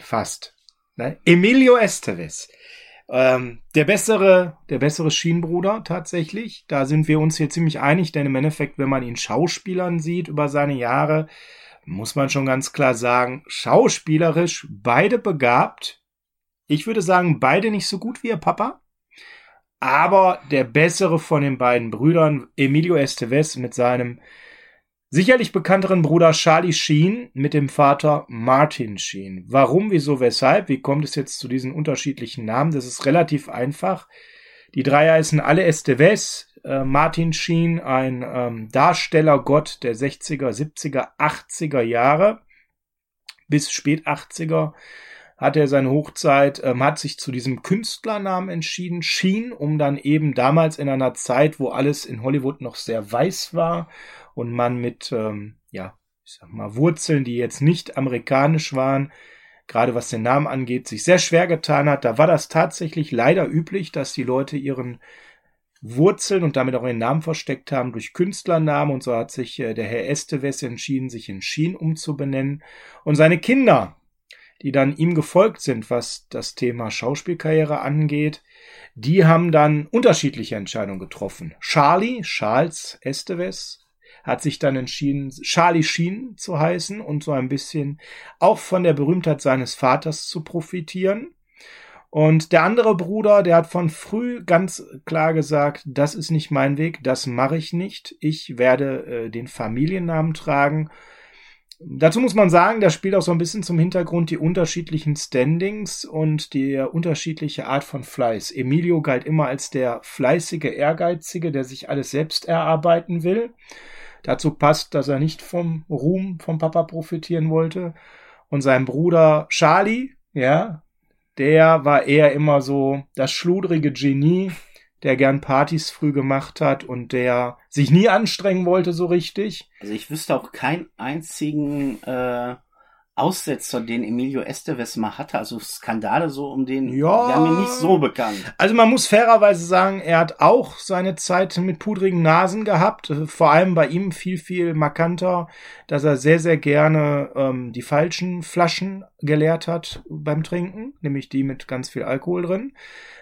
Fast. Ne? Emilio Estevez. Ähm, der bessere, der bessere Schienenbruder tatsächlich. Da sind wir uns hier ziemlich einig, denn im Endeffekt, wenn man ihn Schauspielern sieht über seine Jahre, muss man schon ganz klar sagen, schauspielerisch beide begabt. Ich würde sagen, beide nicht so gut wie ihr Papa. Aber der bessere von den beiden Brüdern, Emilio Estevez mit seinem sicherlich bekannteren Bruder Charlie Sheen mit dem Vater Martin Sheen. Warum, wieso, weshalb? Wie kommt es jetzt zu diesen unterschiedlichen Namen? Das ist relativ einfach. Die drei heißen alle Estevez. Äh, Martin Sheen, ein ähm, Darstellergott der 60er, 70er, 80er Jahre bis spät 80er hat er seine Hochzeit, ähm, hat sich zu diesem Künstlernamen entschieden, Sheen, um dann eben damals in einer Zeit, wo alles in Hollywood noch sehr weiß war und man mit, ähm, ja, ich sag mal, Wurzeln, die jetzt nicht amerikanisch waren, gerade was den Namen angeht, sich sehr schwer getan hat. Da war das tatsächlich leider üblich, dass die Leute ihren Wurzeln und damit auch ihren Namen versteckt haben durch Künstlernamen und so hat sich äh, der Herr Esteves entschieden, sich in Schien umzubenennen und seine Kinder, die dann ihm gefolgt sind, was das Thema Schauspielkarriere angeht, die haben dann unterschiedliche Entscheidungen getroffen. Charlie, Charles Esteves, hat sich dann entschieden, Charlie Sheen zu heißen und so ein bisschen auch von der Berühmtheit seines Vaters zu profitieren. Und der andere Bruder, der hat von früh ganz klar gesagt, das ist nicht mein Weg, das mache ich nicht. Ich werde äh, den Familiennamen tragen. Dazu muss man sagen, da spielt auch so ein bisschen zum Hintergrund die unterschiedlichen Standings und die unterschiedliche Art von Fleiß. Emilio galt immer als der fleißige, ehrgeizige, der sich alles selbst erarbeiten will dazu passt, dass er nicht vom Ruhm vom Papa profitieren wollte. Und sein Bruder Charlie, ja, der war eher immer so das schludrige Genie, der gern Partys früh gemacht hat und der sich nie anstrengen wollte so richtig. Also ich wüsste auch keinen einzigen äh, Aussetzer, den Emilio Estevez mal hatte, also Skandale so um den, ja, wären mir nicht so bekannt. Also man muss fairerweise sagen, er hat auch seine Zeit mit pudrigen Nasen gehabt, vor allem bei ihm viel, viel markanter, dass er sehr, sehr gerne ähm, die falschen Flaschen geleert hat beim Trinken, nämlich die mit ganz viel Alkohol drin.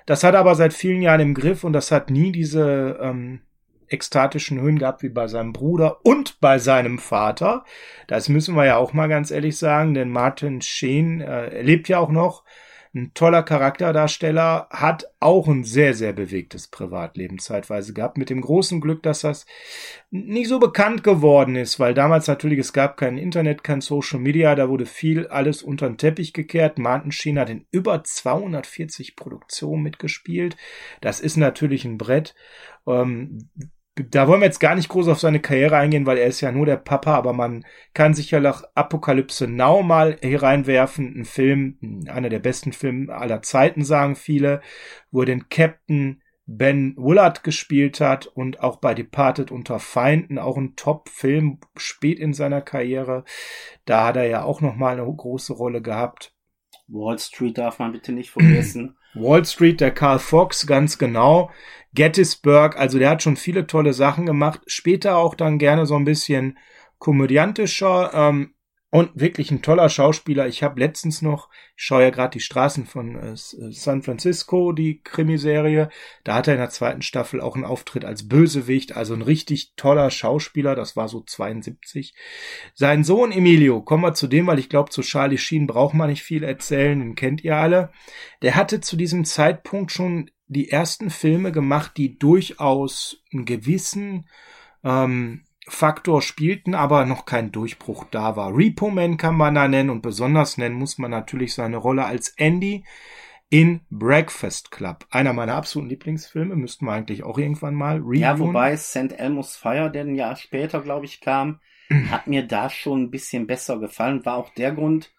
Das hat er aber seit vielen Jahren im Griff und das hat nie diese ähm, ekstatischen Höhen gehabt wie bei seinem Bruder und bei seinem Vater. Das müssen wir ja auch mal ganz ehrlich sagen, denn Martin Sheen äh, lebt ja auch noch. Ein toller Charakterdarsteller, hat auch ein sehr, sehr bewegtes Privatleben zeitweise gehabt, mit dem großen Glück, dass das nicht so bekannt geworden ist, weil damals natürlich es gab kein Internet, kein Social Media, da wurde viel alles unter den Teppich gekehrt. Martin Sheen hat in über 240 Produktionen mitgespielt. Das ist natürlich ein Brett. Ähm, da wollen wir jetzt gar nicht groß auf seine Karriere eingehen, weil er ist ja nur der Papa, aber man kann sicherlich Apokalypse Now mal hereinwerfen. Ein Film, einer der besten Filme aller Zeiten, sagen viele, wo er den Captain Ben Willard gespielt hat und auch bei Departed unter Feinden, auch ein Top-Film spät in seiner Karriere. Da hat er ja auch nochmal eine große Rolle gehabt. Wall Street darf man bitte nicht vergessen. Wall Street, der Carl Fox, ganz genau. Gettysburg, also der hat schon viele tolle Sachen gemacht. Später auch dann gerne so ein bisschen komödiantischer. Ähm, Und wirklich ein toller Schauspieler. Ich habe letztens noch, ich schaue ja gerade die Straßen von äh, äh, San Francisco, die Krimiserie. Da hat er in der zweiten Staffel auch einen Auftritt als Bösewicht. Also ein richtig toller Schauspieler. Das war so 72. Sein Sohn Emilio, kommen wir zu dem, weil ich glaube, zu Charlie Sheen braucht man nicht viel erzählen. Den kennt ihr alle. Der hatte zu diesem Zeitpunkt schon die ersten Filme gemacht, die durchaus einen gewissen ähm, Faktor spielten, aber noch kein Durchbruch da war. Repo Man kann man da nennen und besonders nennen muss man natürlich seine Rolle als Andy in Breakfast Club. Einer meiner absoluten Lieblingsfilme, müssten wir eigentlich auch irgendwann mal reviewen. Ja, wobei St. Elmo's Fire, der ein Jahr später, glaube ich, kam, hat mir da schon ein bisschen besser gefallen. War auch der Grund,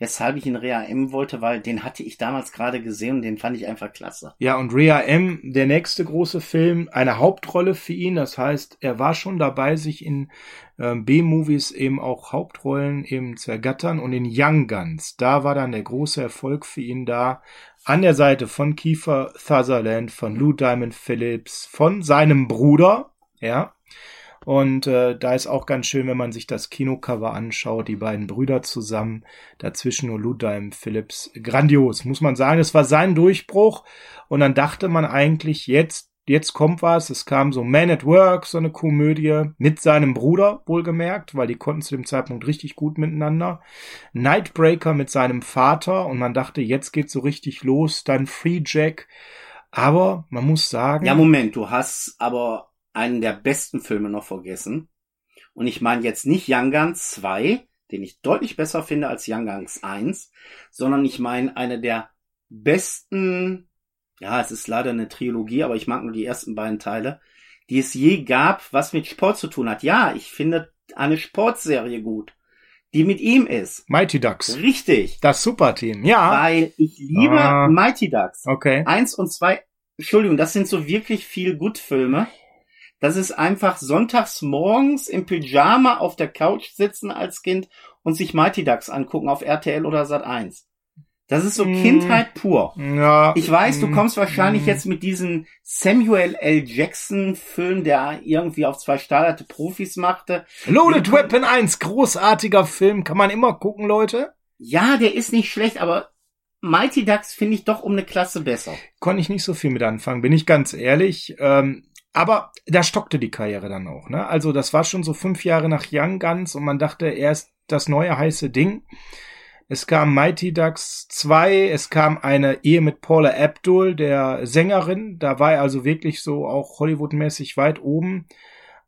weshalb ich ihn Rea M wollte, weil den hatte ich damals gerade gesehen und den fand ich einfach klasse. Ja, und Rea M, der nächste große Film, eine Hauptrolle für ihn. Das heißt, er war schon dabei, sich in äh, B-Movies eben auch Hauptrollen eben zu ergattern. Und in Young Guns, da war dann der große Erfolg für ihn da. An der Seite von Kiefer Sutherland, von Lou Diamond Phillips, von seinem Bruder, ja, und äh, da ist auch ganz schön, wenn man sich das Kinocover anschaut, die beiden Brüder zusammen, dazwischen nur Ludheim Phillips. Grandios, muss man sagen. Es war sein Durchbruch. Und dann dachte man eigentlich, jetzt, jetzt kommt was. Es kam so Man at Work, so eine Komödie, mit seinem Bruder, wohlgemerkt, weil die konnten zu dem Zeitpunkt richtig gut miteinander. Nightbreaker mit seinem Vater und man dachte, jetzt geht's so richtig los. Dann Free Jack. Aber man muss sagen. Ja, Moment, du hast aber einen der besten Filme noch vergessen. Und ich meine jetzt nicht Young Guns 2, den ich deutlich besser finde als Young Guns 1, sondern ich meine eine der besten, ja, es ist leider eine Trilogie, aber ich mag nur die ersten beiden Teile, die es je gab, was mit Sport zu tun hat. Ja, ich finde eine Sportserie gut, die mit ihm ist. Mighty Ducks. Richtig. Das Superteam, ja. Weil ich liebe ah. Mighty Ducks. Okay. Eins und zwei, Entschuldigung, das sind so wirklich viel Gut-Filme. Das ist einfach sonntags morgens im Pyjama auf der Couch sitzen als Kind und sich Mighty Ducks angucken auf RTL oder Sat 1. Das ist so mm. Kindheit pur. Ja. Ich weiß, du mm. kommst wahrscheinlich mm. jetzt mit diesem Samuel L. Jackson Film, der irgendwie auf zwei startete Profis machte. Loaded Weapon 1, großartiger Film, kann man immer gucken, Leute. Ja, der ist nicht schlecht, aber Mighty Ducks finde ich doch um eine Klasse besser. Konnte ich nicht so viel mit anfangen, bin ich ganz ehrlich. Ähm, aber da stockte die Karriere dann auch. Ne? Also das war schon so fünf Jahre nach Young Guns und man dachte, er ist das neue heiße Ding. Es kam Mighty Ducks 2, es kam eine Ehe mit Paula Abdul, der Sängerin. Da war er also wirklich so auch Hollywood-mäßig weit oben.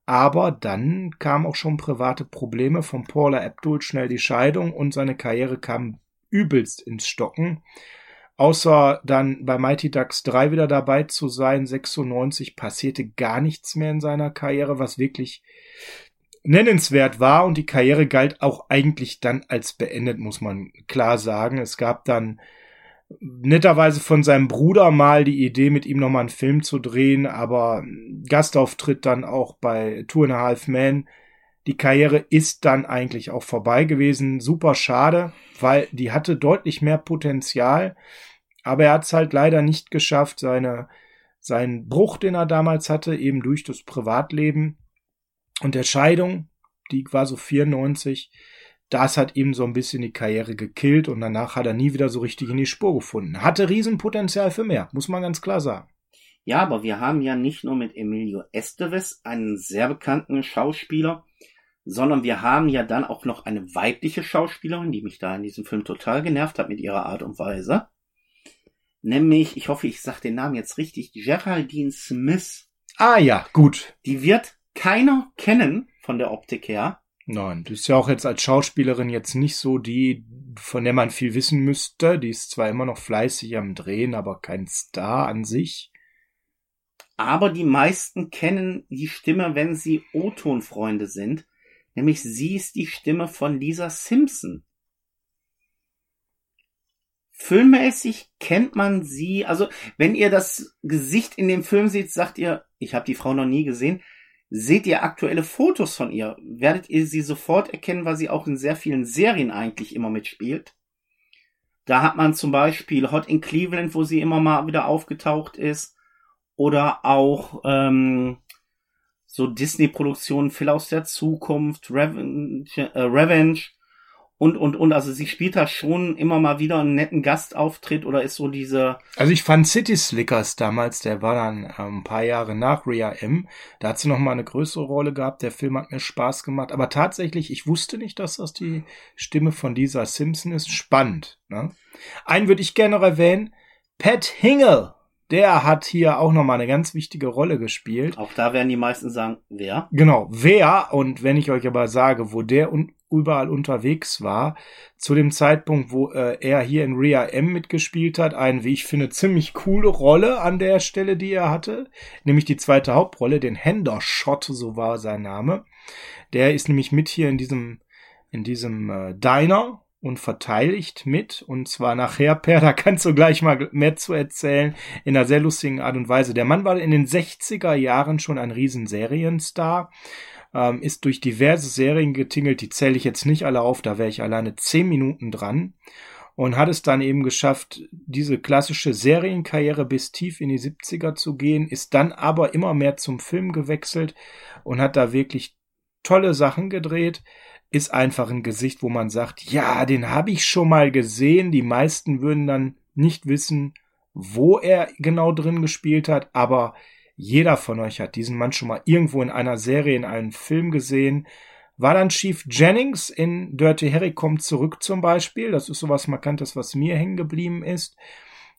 Aber dann kamen auch schon private Probleme von Paula Abdul, schnell die Scheidung und seine Karriere kam übelst ins Stocken. Außer dann bei Mighty Ducks 3 wieder dabei zu sein, 96 passierte gar nichts mehr in seiner Karriere, was wirklich nennenswert war und die Karriere galt auch eigentlich dann als beendet, muss man klar sagen. Es gab dann netterweise von seinem Bruder mal die Idee, mit ihm nochmal einen Film zu drehen, aber Gastauftritt dann auch bei Two and a Half Men. Die Karriere ist dann eigentlich auch vorbei gewesen. Super schade, weil die hatte deutlich mehr Potenzial. Aber er hat es halt leider nicht geschafft, seine, seinen Bruch, den er damals hatte, eben durch das Privatleben und der Scheidung, die war so 94, das hat ihm so ein bisschen die Karriere gekillt und danach hat er nie wieder so richtig in die Spur gefunden. Hatte Riesenpotenzial für mehr, muss man ganz klar sagen. Ja, aber wir haben ja nicht nur mit Emilio Estevez einen sehr bekannten Schauspieler, sondern wir haben ja dann auch noch eine weibliche Schauspielerin, die mich da in diesem Film total genervt hat mit ihrer Art und Weise nämlich, ich hoffe, ich sage den Namen jetzt richtig, Geraldine Smith. Ah ja, gut. Die wird keiner kennen von der Optik her. Nein, die ist ja auch jetzt als Schauspielerin jetzt nicht so die, von der man viel wissen müsste. Die ist zwar immer noch fleißig am Drehen, aber kein Star an sich. Aber die meisten kennen die Stimme, wenn sie O-Ton-Freunde sind. Nämlich sie ist die Stimme von Lisa Simpson. Filmmäßig kennt man sie, also wenn ihr das Gesicht in dem Film seht, sagt ihr, ich habe die Frau noch nie gesehen. Seht ihr aktuelle Fotos von ihr, werdet ihr sie sofort erkennen, weil sie auch in sehr vielen Serien eigentlich immer mitspielt. Da hat man zum Beispiel Hot in Cleveland, wo sie immer mal wieder aufgetaucht ist. Oder auch ähm, so Disney-Produktionen, Phil aus der Zukunft, Revenge, äh, Revenge und, und, und. Also sie spielt da schon immer mal wieder einen netten Gastauftritt oder ist so diese. Also ich fand City Slickers damals, der war dann äh, ein paar Jahre nach Rhea M. Da hat sie noch mal eine größere Rolle gehabt. Der Film hat mir Spaß gemacht. Aber tatsächlich, ich wusste nicht, dass das die Stimme von dieser Simpson ist. Spannend. Ne? Einen würde ich gerne noch erwähnen. Pat Hingle der hat hier auch nochmal eine ganz wichtige Rolle gespielt. Auch da werden die meisten sagen, wer? Genau, wer. Und wenn ich euch aber sage, wo der un überall unterwegs war, zu dem Zeitpunkt, wo äh, er hier in Rhea M mitgespielt hat, eine, wie ich finde, ziemlich coole Rolle an der Stelle, die er hatte, nämlich die zweite Hauptrolle, den Hendershot, so war sein Name. Der ist nämlich mit hier in diesem in diesem äh, Diner und verteidigt mit. Und zwar nachher, Per, da kannst du gleich mal mehr zu erzählen, in einer sehr lustigen Art und Weise. Der Mann war in den 60er Jahren schon ein riesen Serienstar, ähm, ist durch diverse Serien getingelt, die zähle ich jetzt nicht alle auf, da wäre ich alleine zehn Minuten dran. Und hat es dann eben geschafft, diese klassische Serienkarriere bis tief in die 70er zu gehen, ist dann aber immer mehr zum Film gewechselt und hat da wirklich tolle Sachen gedreht ist einfach ein Gesicht, wo man sagt, ja, den habe ich schon mal gesehen. Die meisten würden dann nicht wissen, wo er genau drin gespielt hat, aber jeder von euch hat diesen Mann schon mal irgendwo in einer Serie, in einem Film gesehen. War dann Chief Jennings in Dirty Harry kommt zurück zum Beispiel. Das ist sowas Markantes, was mir hängen geblieben ist.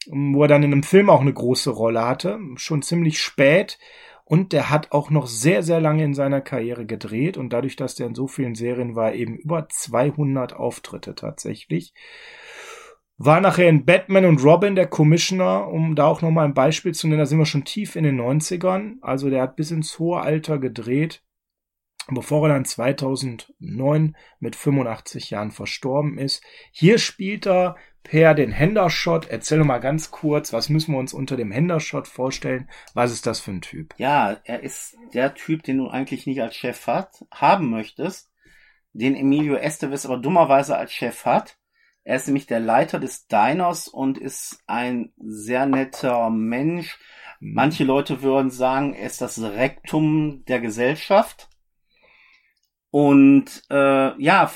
Wo er dann in einem Film auch eine große Rolle hatte. Schon ziemlich spät. Und der hat auch noch sehr, sehr lange in seiner Karriere gedreht und dadurch, dass der in so vielen Serien war, eben über 200 Auftritte tatsächlich. War nachher in Batman und Robin der Commissioner, um da auch nochmal ein Beispiel zu nennen, da sind wir schon tief in den 90ern. Also der hat bis ins hohe Alter gedreht, bevor er dann 2009 mit 85 Jahren verstorben ist. Hier spielt er Per den Hendershot. Erzähl doch mal ganz kurz, was müssen wir uns unter dem Hendershot vorstellen? Was ist das für ein Typ? Ja, er ist der Typ, den du eigentlich nicht als Chef hat, haben möchtest, den Emilio Estevez aber dummerweise als Chef hat. Er ist nämlich der Leiter des Diners und ist ein sehr netter Mensch. Mhm. Manche Leute würden sagen, er ist das Rektum der Gesellschaft. Und äh, ja,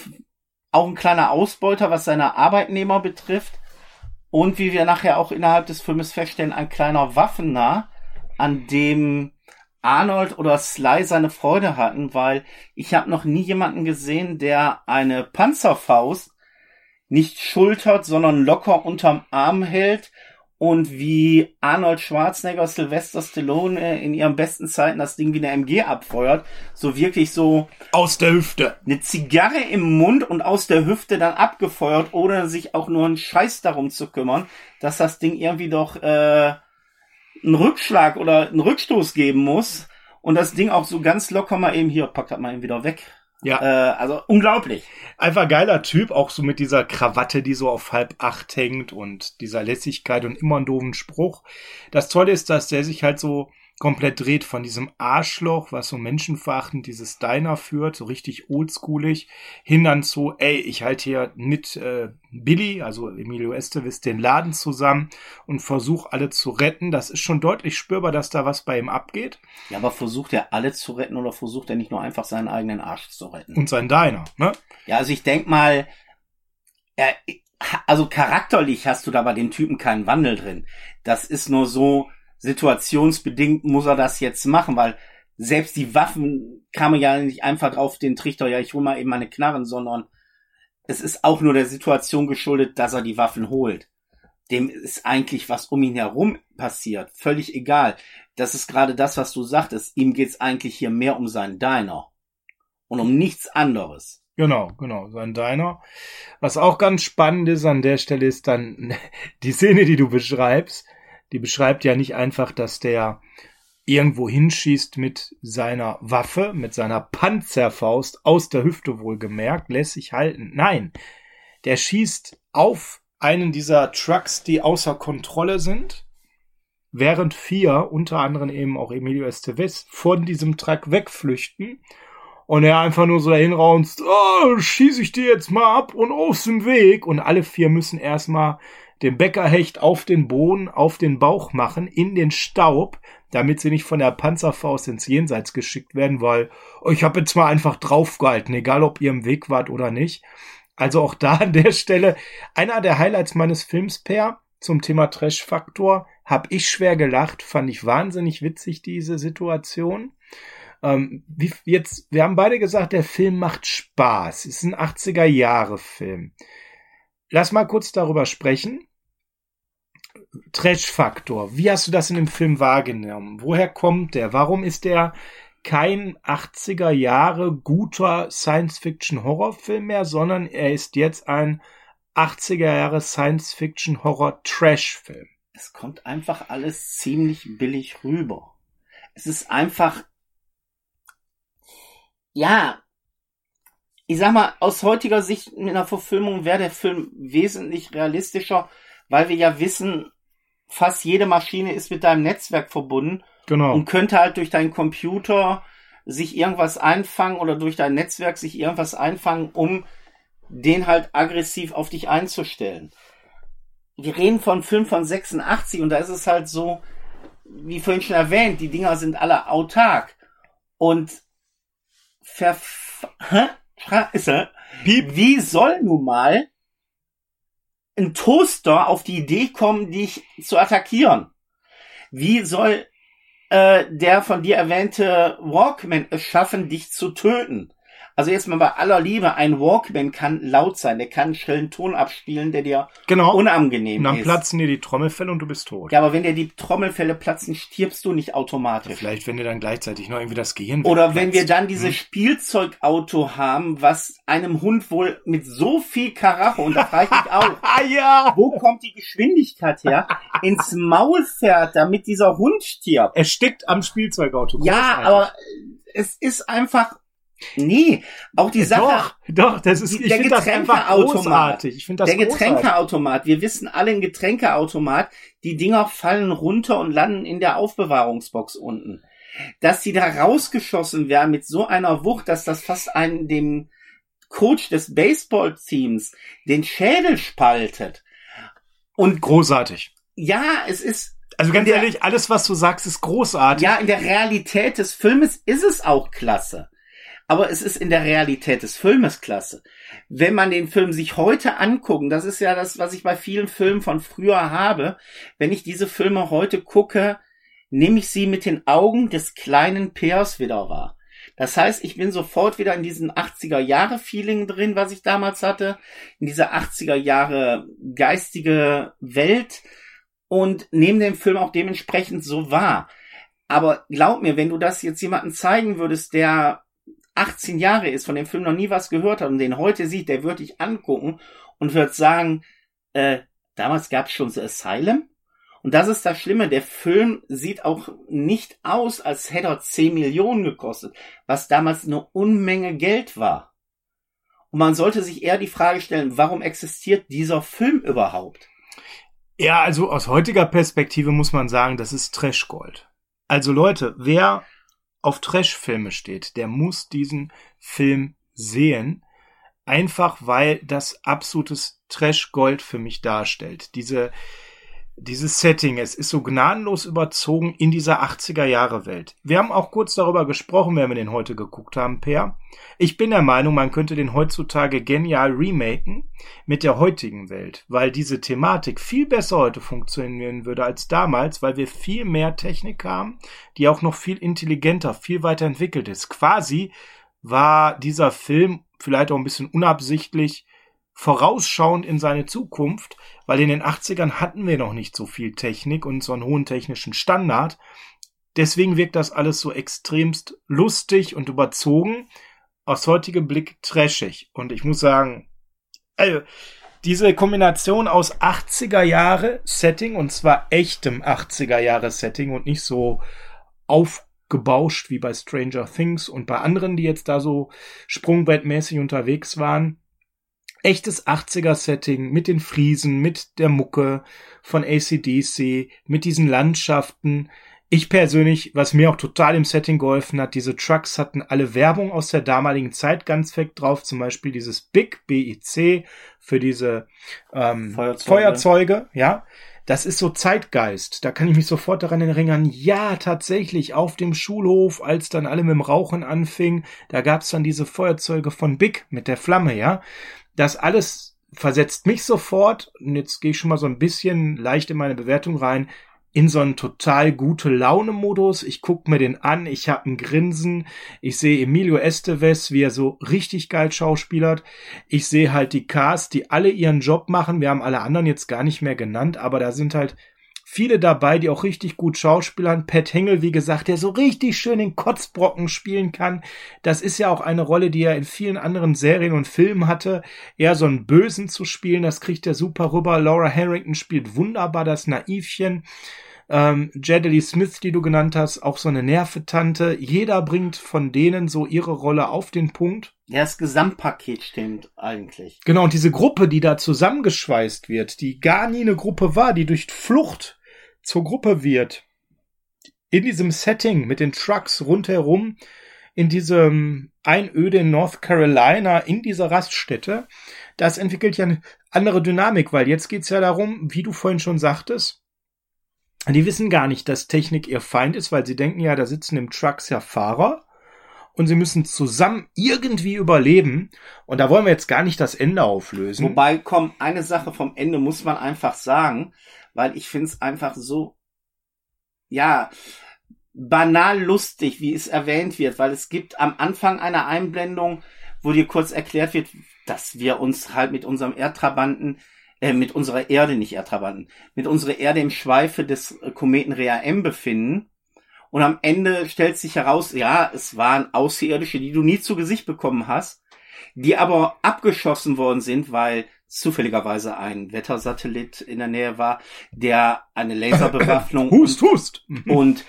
auch ein kleiner Ausbeuter, was seine Arbeitnehmer betrifft. Und wie wir nachher auch innerhalb des Filmes feststellen, ein kleiner Waffennah, an dem Arnold oder Sly seine Freude hatten, weil ich habe noch nie jemanden gesehen, der eine Panzerfaust nicht schultert, sondern locker unterm Arm hält und wie Arnold Schwarzenegger, Sylvester Stallone in ihren besten Zeiten das Ding wie eine MG abfeuert, so wirklich so aus der Hüfte. Eine Zigarre im Mund und aus der Hüfte dann abgefeuert, ohne sich auch nur einen Scheiß darum zu kümmern, dass das Ding irgendwie doch äh, einen Rückschlag oder einen Rückstoß geben muss und das Ding auch so ganz locker mal eben hier packt das mal eben wieder weg ja. Äh, also unglaublich. Einfach geiler Typ, auch so mit dieser Krawatte, die so auf halb acht hängt und dieser Lässigkeit und immer einen doofen Spruch. Das Tolle ist, dass der sich halt so komplett dreht von diesem Arschloch, was so menschenverachtend dieses Diner führt, so richtig oldschoolig, hin dann zu, ey, ich halte hier mit äh, Billy, also Emilio Estevez, den Laden zusammen und versuche alle zu retten. Das ist schon deutlich spürbar, dass da was bei ihm abgeht. Ja, aber versucht er alle zu retten oder versucht er nicht nur einfach seinen eigenen Arsch zu retten? Und sein Diner, ne? Ja, also ich denk mal, er, also charakterlich hast du da bei den Typen keinen Wandel drin. Das ist nur so, situationsbedingt muss er das jetzt machen, weil selbst die Waffen kamen ja nicht einfach auf den Trichter, ja, ich hol mal eben meine Knarren, sondern es ist auch nur der Situation geschuldet, dass er die Waffen holt. Dem ist eigentlich, was um ihn herum passiert, völlig egal. Das ist gerade das, was du sagtest. Ihm geht's eigentlich hier mehr um seinen Diner. Und um nichts anderes. Genau, genau, sein Diner. Was auch ganz spannend ist an der Stelle ist dann die Szene, die du beschreibst die beschreibt ja nicht einfach, dass der irgendwo hinschießt mit seiner Waffe, mit seiner Panzerfaust aus der Hüfte wohlgemerkt, lässt sich halten. Nein, der schießt auf einen dieser Trucks, die außer Kontrolle sind, während vier, unter anderem eben auch Emilio Estevez, von diesem Truck wegflüchten und er einfach nur so dahin raunzt, oh, schieße ich dir jetzt mal ab und aus dem Weg und alle vier müssen erstmal den Bäckerhecht auf den Boden, auf den Bauch machen, in den Staub, damit sie nicht von der Panzerfaust ins Jenseits geschickt werden, weil ich habe jetzt mal einfach draufgehalten, egal ob ihr im Weg wart oder nicht. Also auch da an der Stelle einer der Highlights meines Films, Per, zum Thema Trash-Faktor. Hab ich schwer gelacht, fand ich wahnsinnig witzig, diese Situation. Ähm, wie, jetzt, wir haben beide gesagt, der Film macht Spaß. Ist ein 80er-Jahre-Film. Lass mal kurz darüber sprechen. Trash-Faktor. Wie hast du das in dem Film wahrgenommen? Woher kommt der? Warum ist der kein 80er Jahre guter Science-Fiction-Horrorfilm mehr, sondern er ist jetzt ein 80er Jahre Science-Fiction-Horror-Trash-Film? Es kommt einfach alles ziemlich billig rüber. Es ist einfach, ja, ich sag mal, aus heutiger Sicht mit einer Verfilmung wäre der Film wesentlich realistischer, weil wir ja wissen, fast jede Maschine ist mit deinem Netzwerk verbunden Genau. und könnte halt durch deinen Computer sich irgendwas einfangen oder durch dein Netzwerk sich irgendwas einfangen, um den halt aggressiv auf dich einzustellen. Wir reden von Film von 86 und da ist es halt so, wie vorhin schon erwähnt, die Dinger sind alle autark und verf Hä? Wie soll nun mal ein Toaster auf die Idee kommen, dich zu attackieren? Wie soll äh, der von dir erwähnte Walkman es schaffen, dich zu töten? Also jetzt mal bei aller Liebe, ein Walkman kann laut sein, der kann einen schrillen Ton abspielen, der dir Genau. unangenehm Und dann ist. platzen dir die Trommelfälle und du bist tot. Ja, aber wenn dir die Trommelfälle platzen, stirbst du nicht automatisch. Vielleicht, wenn dir dann gleichzeitig noch irgendwie das Gehirn Oder wenn wir dann diese Hm. Spielzeugauto haben, was einem Hund wohl mit so viel Karacho, und da frage ich mich auch, Ah ja! wo kommt die Geschwindigkeit her, ins Maul fährt, damit dieser Hund stirbt. Er stickt am Spielzeugauto. Ja, aber es ist einfach, nee, auch die Sache, Doch, doch, das ist, ich Der finde das einfach Getränkeautomat. großartig. Ich finde das der. Getränkeautomat, wir wissen alle ein Getränkeautomat, die Dinger fallen runter und landen in der Aufbewahrungsbox unten. Dass die da rausgeschossen werden mit so einer Wucht, dass das fast einen dem Coach des Baseballteams den Schädel spaltet. Und Großartig. ja, es ist Also ganz Der- ehrlich, alles, was du sagst, ist großartig. Ja, in der Realität des Filmes ist es auch klasse. Aber es ist in der Realität des Filmes klasse. Wenn man den Film sich heute anguckt, das ist ja das, was ich bei vielen Filmen von früher habe, wenn ich diese Filme heute gucke, nehme ich sie mit den Augen des kleinen Peers wieder wahr. Das heißt, ich bin sofort wieder in diesem 80er Jahre Feeling drin, was ich damals hatte, in dieser 80er Jahre geistige Welt und nehme den Film auch dementsprechend so wahr. Aber glaub mir, wenn du das jetzt jemandem zeigen würdest, der 18 Jahre ist, von dem Film noch nie was gehört hat und den heute sieht, der würde dich angucken und wird sagen, äh, damals gab es schon The Asylum. Und das ist das Schlimme, der Film sieht auch nicht aus, als hätte er 10 Millionen gekostet, was damals eine Unmenge Geld war. Und man sollte sich eher die Frage stellen, warum existiert dieser Film überhaupt? Ja, also aus heutiger Perspektive muss man sagen, das ist Trashgold. Also Leute, wer auf Trashfilme steht, der muss diesen Film sehen. Einfach weil das absolutes Trashgold für mich darstellt. Diese, dieses Setting, es ist so gnadenlos überzogen in dieser 80er Jahre Welt. Wir haben auch kurz darüber gesprochen, wenn wir den heute geguckt haben, Per. Ich bin der Meinung, man könnte den heutzutage genial remaken mit der heutigen Welt, weil diese Thematik viel besser heute funktionieren würde als damals, weil wir viel mehr Technik haben, die auch noch viel intelligenter, viel weiter entwickelt ist. Quasi war dieser Film vielleicht auch ein bisschen unabsichtlich vorausschauend in seine Zukunft, weil in den 80ern hatten wir noch nicht so viel Technik und so einen hohen technischen Standard. Deswegen wirkt das alles so extremst lustig und überzogen, aus heutigem Blick trashig. Und ich muss sagen, also, diese Kombination aus 80er Jahre Setting und zwar echtem 80er Jahre Setting und nicht so aufgebauscht wie bei Stranger Things und bei anderen, die jetzt da so sprungbrettmäßig unterwegs waren. Echtes 80er Setting mit den Friesen, mit der Mucke von ACDC, mit diesen Landschaften. Ich persönlich, was mir auch total im Setting geholfen hat, diese Trucks hatten alle Werbung aus der damaligen Zeit ganz fett drauf, zum Beispiel dieses Big BIC für diese ähm, Feuerzeuge. Feuerzeuge, ja. Das ist so Zeitgeist. Da kann ich mich sofort daran erinnern, ja, tatsächlich, auf dem Schulhof, als dann alle mit dem Rauchen anfingen, da gab's dann diese Feuerzeuge von Big mit der Flamme, ja. Das alles versetzt mich sofort, und jetzt gehe ich schon mal so ein bisschen leicht in meine Bewertung rein, in so einen total gute Laune-Modus. Ich guck mir den an, ich hab ein Grinsen, ich sehe Emilio Estevez, wie er so richtig geil schauspielert. Ich sehe halt die Cast, die alle ihren Job machen. Wir haben alle anderen jetzt gar nicht mehr genannt, aber da sind halt viele dabei, die auch richtig gut schauspielern. Pat Hengel, wie gesagt, der so richtig schön den Kotzbrocken spielen kann. Das ist ja auch eine Rolle, die er in vielen anderen Serien und Filmen hatte. Eher so einen Bösen zu spielen, das kriegt er super rüber. Laura Harrington spielt wunderbar das Naivchen. Ähm, Jadely Smith, die du genannt hast, auch so eine Nervetante. Jeder bringt von denen so ihre Rolle auf den Punkt. Ja, das Gesamtpaket stimmt eigentlich. Genau, und diese Gruppe, die da zusammengeschweißt wird, die gar nie eine Gruppe war, die durch Flucht zur Gruppe wird, in diesem Setting mit den Trucks rundherum, in diesem Einöde in North Carolina, in dieser Raststätte, das entwickelt ja eine andere Dynamik, weil jetzt geht's ja darum, wie du vorhin schon sagtest, die wissen gar nicht, dass Technik ihr Feind ist, weil sie denken ja, da sitzen im Trucks ja Fahrer und sie müssen zusammen irgendwie überleben. Und da wollen wir jetzt gar nicht das Ende auflösen. Wobei, komm, eine Sache vom Ende muss man einfach sagen weil ich finde es einfach so, ja, banal lustig, wie es erwähnt wird, weil es gibt am Anfang einer Einblendung, wo dir kurz erklärt wird, dass wir uns halt mit unserem Erdtrabanten, äh, mit unserer Erde, nicht Erdtrabanten, mit unserer Erde im Schweife des Kometen Rea M befinden. Und am Ende stellt sich heraus, ja, es waren Außerirdische, die du nie zu Gesicht bekommen hast, die aber abgeschossen worden sind, weil zufälligerweise ein Wettersatellit in der Nähe war, der eine Laserbewaffnung hust, hust. und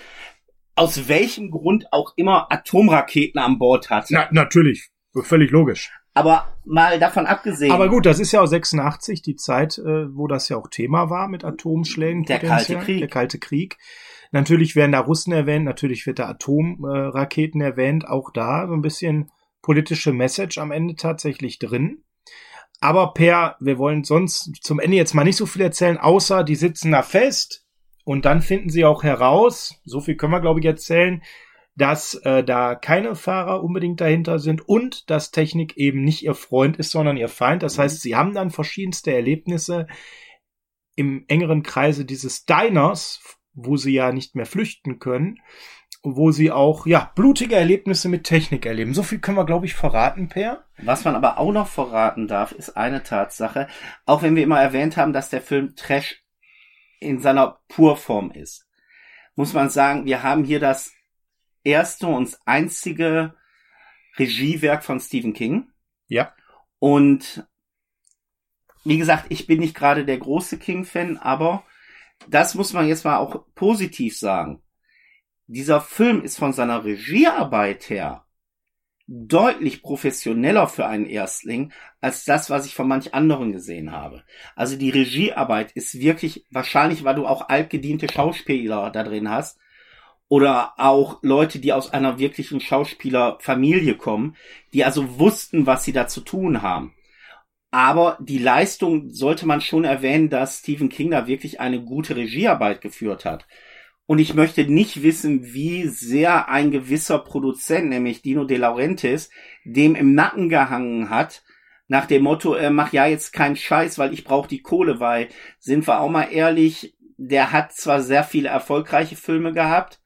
aus welchem Grund auch immer Atomraketen an Bord hat. Na, natürlich, völlig logisch. Aber mal davon abgesehen. Aber gut, das ist ja auch 86 die Zeit, äh, wo das ja auch Thema war mit Atomschlägen. Der Kalte Krieg. Der Kalte Krieg. Natürlich werden da Russen erwähnt, natürlich wird da Atomraketen erwähnt, auch da so ein bisschen politische Message am Ende tatsächlich drin. Aber Per, wir wollen sonst zum Ende jetzt mal nicht so viel erzählen, außer die sitzen da fest und dann finden sie auch heraus, so viel können wir glaube ich erzählen, dass äh, da keine Fahrer unbedingt dahinter sind und dass Technik eben nicht ihr Freund ist, sondern ihr Feind. Das mhm. heißt, sie haben dann verschiedenste Erlebnisse im engeren Kreise dieses Diners, wo sie ja nicht mehr flüchten können wo sie auch, ja, blutige Erlebnisse mit Technik erleben. So viel können wir, glaube ich, verraten, Per. Was man aber auch noch verraten darf, ist eine Tatsache. Auch wenn wir immer erwähnt haben, dass der Film Trash in seiner Purform ist, muss man sagen, wir haben hier das erste und einzige Regiewerk von Stephen King. Ja. Und wie gesagt, ich bin nicht gerade der große King-Fan, aber das muss man jetzt mal auch positiv sagen dieser Film ist von seiner Regiearbeit her deutlich professioneller für einen Erstling als das, was ich von manch anderen gesehen habe. Also die Regiearbeit ist wirklich, wahrscheinlich, weil du auch altgediente Schauspieler da drin hast, oder auch Leute, die aus einer wirklichen Schauspielerfamilie kommen, die also wussten, was sie da zu tun haben. Aber die Leistung sollte man schon erwähnen, dass Stephen King da wirklich eine gute Regiearbeit geführt hat. Und ich möchte nicht wissen, wie sehr ein gewisser Produzent, nämlich Dino De Laurentiis, dem im Nacken gehangen hat, nach dem Motto, äh, mach ja jetzt keinen Scheiß, weil ich brauche die Kohle, weil, sind wir auch mal ehrlich, der hat zwar sehr viele erfolgreiche Filme gehabt,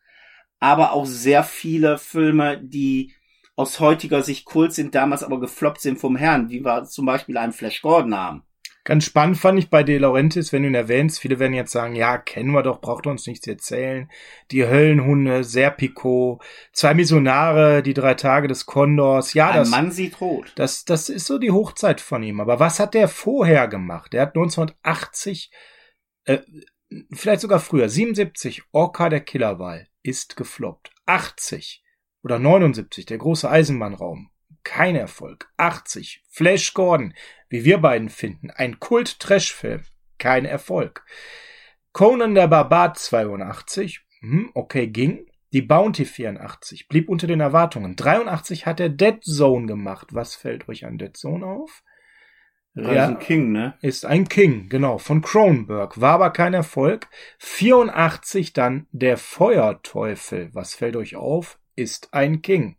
aber auch sehr viele Filme, die aus heutiger Sicht Kult sind, damals aber gefloppt sind vom Herrn, wie wir zum Beispiel einen Flash Gordon haben. Ganz spannend fand ich bei De Laurentiis, wenn du ihn erwähnst, viele werden jetzt sagen, ja, kennen wir doch, braucht uns nichts erzählen. Die Höllenhunde, Serpico, zwei Missionare, die drei Tage des Kondors. Ja, Ein das, Mann sieht rot. Das, das ist so die Hochzeit von ihm. Aber was hat der vorher gemacht? Der hat 1980, äh, vielleicht sogar früher, 77, Orca der Killerwall ist gefloppt. 80 oder 79, der große Eisenbahnraum kein Erfolg. 80. Flash Gordon, wie wir beiden finden, ein Kult-Trash-Film. Kein Erfolg. Conan der Barbar 82. Hm, okay, ging. Die Bounty 84 blieb unter den Erwartungen. 83 hat er Dead Zone gemacht. Was fällt euch an Dead Zone auf? Ja, ist ein King, ne? Ist ein King, genau, von Cronenberg. War aber kein Erfolg. 84 dann Der Feuerteufel. Was fällt euch auf? Ist ein King.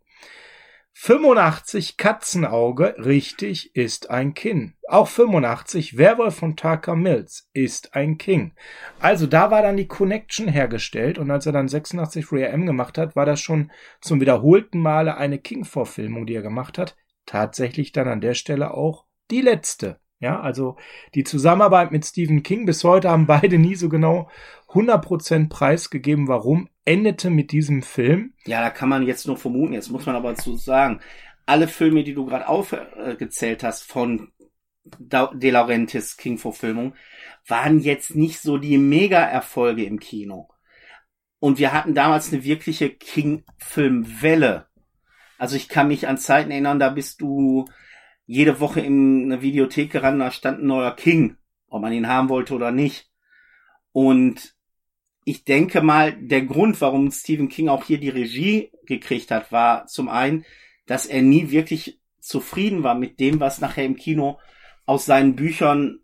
85 Katzenauge, richtig, ist ein Kinn. Auch 85 Werwolf von Tucker Mills ist ein King. Also da war dann die Connection hergestellt und als er dann 86 Rear M gemacht hat, war das schon zum wiederholten Male eine King-Vorfilmung, die er gemacht hat. Tatsächlich dann an der Stelle auch die letzte. Ja, also die Zusammenarbeit mit Stephen King, bis heute haben beide nie so genau 100% preisgegeben, warum, endete mit diesem Film. Ja, da kann man jetzt nur vermuten, jetzt muss man aber zu sagen, alle Filme, die du gerade aufgezählt hast von De Laurentiis King-Verfilmung, waren jetzt nicht so die Mega-Erfolge im Kino. Und wir hatten damals eine wirkliche King-Filmwelle. Also ich kann mich an Zeiten erinnern, da bist du jede Woche in eine Videothek gerannt, da stand ein neuer King, ob man ihn haben wollte oder nicht. Und ich denke mal, der Grund, warum Stephen King auch hier die Regie gekriegt hat, war zum einen, dass er nie wirklich zufrieden war mit dem, was nachher im Kino aus seinen Büchern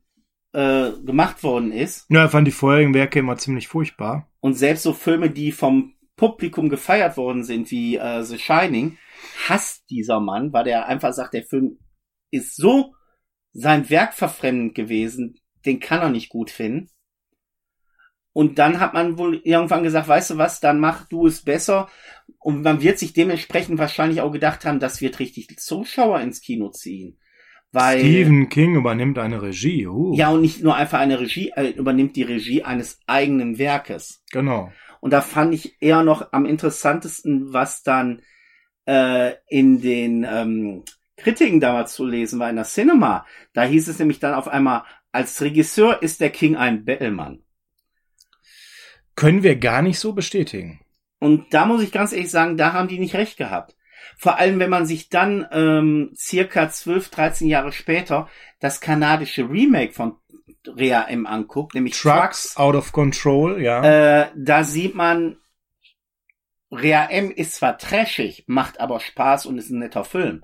äh, gemacht worden ist. Ja, er fand die vorherigen Werke immer ziemlich furchtbar. Und selbst so Filme, die vom Publikum gefeiert worden sind, wie äh, The Shining, hasst dieser Mann, weil er einfach sagt, der Film ist so sein Werk verfremdend gewesen, den kann er nicht gut finden. Und dann hat man wohl irgendwann gesagt, weißt du was, dann mach du es besser. Und man wird sich dementsprechend wahrscheinlich auch gedacht haben, das wird richtig Zuschauer ins Kino ziehen. Weil, Stephen King übernimmt eine Regie. Uh. Ja, und nicht nur einfach eine Regie, er übernimmt die Regie eines eigenen Werkes. Genau. Und da fand ich eher noch am interessantesten, was dann äh, in den ähm, Kritiken damals zu lesen war in der Cinema. Da hieß es nämlich dann auf einmal, als Regisseur ist der King ein Bettelmann. Können wir gar nicht so bestätigen. Und da muss ich ganz ehrlich sagen, da haben die nicht recht gehabt. Vor allem, wenn man sich dann ähm, circa 12, 13 Jahre später das kanadische Remake von Rea M anguckt, nämlich Trucks, Trucks Out of Control, ja. Äh, da sieht man, Rea M ist zwar trashig, macht aber Spaß und ist ein netter Film.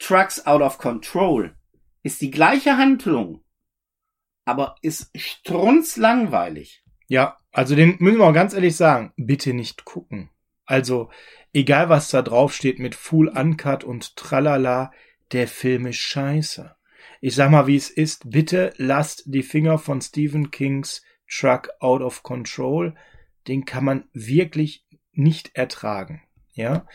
Trucks Out of Control ist die gleiche Handlung, aber ist strunzlangweilig. Ja, also den müssen wir auch ganz ehrlich sagen, bitte nicht gucken. Also, egal was da drauf steht mit Full Uncut und Tralala, der Film ist scheiße. Ich sag mal, wie es ist, bitte lasst die Finger von Stephen Kings Truck Out of Control. Den kann man wirklich nicht ertragen. Ja.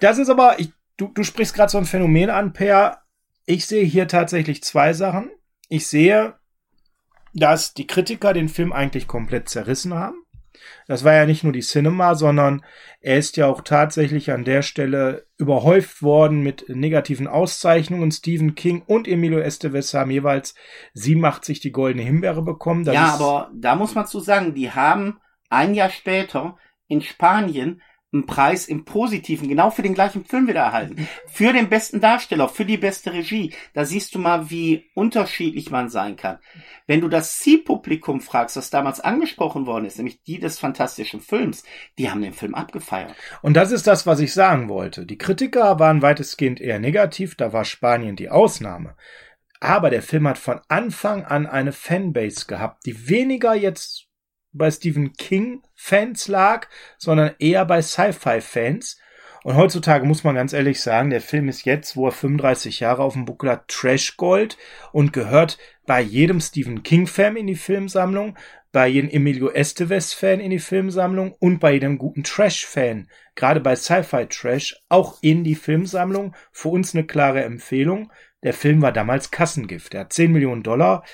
Das ist aber, ich du, du sprichst gerade so ein Phänomen an, Per. Ich sehe hier tatsächlich zwei Sachen. Ich sehe, dass die Kritiker den Film eigentlich komplett zerrissen haben. Das war ja nicht nur die Cinema, sondern er ist ja auch tatsächlich an der Stelle überhäuft worden mit negativen Auszeichnungen. Stephen King und Emilio Estevez haben jeweils 87 die goldene Himbeere bekommen. Das ja, aber da muss man zu sagen, die haben ein Jahr später in Spanien einen Preis im Positiven, genau für den gleichen Film wieder erhalten. Für den besten Darsteller, für die beste Regie. Da siehst du mal, wie unterschiedlich man sein kann. Wenn du das Zielpublikum fragst, was damals angesprochen worden ist, nämlich die des fantastischen Films, die haben den Film abgefeiert. Und das ist das, was ich sagen wollte. Die Kritiker waren weitestgehend eher negativ, da war Spanien die Ausnahme. Aber der Film hat von Anfang an eine Fanbase gehabt, die weniger jetzt bei Stephen King Fans lag, sondern eher bei Sci-Fi Fans. Und heutzutage muss man ganz ehrlich sagen, der Film ist jetzt, wo er 35 Jahre auf dem Buckel hat, Trash Gold und gehört bei jedem Stephen King Fan in die Filmsammlung, bei jedem Emilio Estevez Fan in die Filmsammlung und bei jedem guten Trash Fan, gerade bei Sci-Fi Trash, auch in die Filmsammlung. Für uns eine klare Empfehlung. Der Film war damals Kassengift. Er hat 10 Millionen Dollar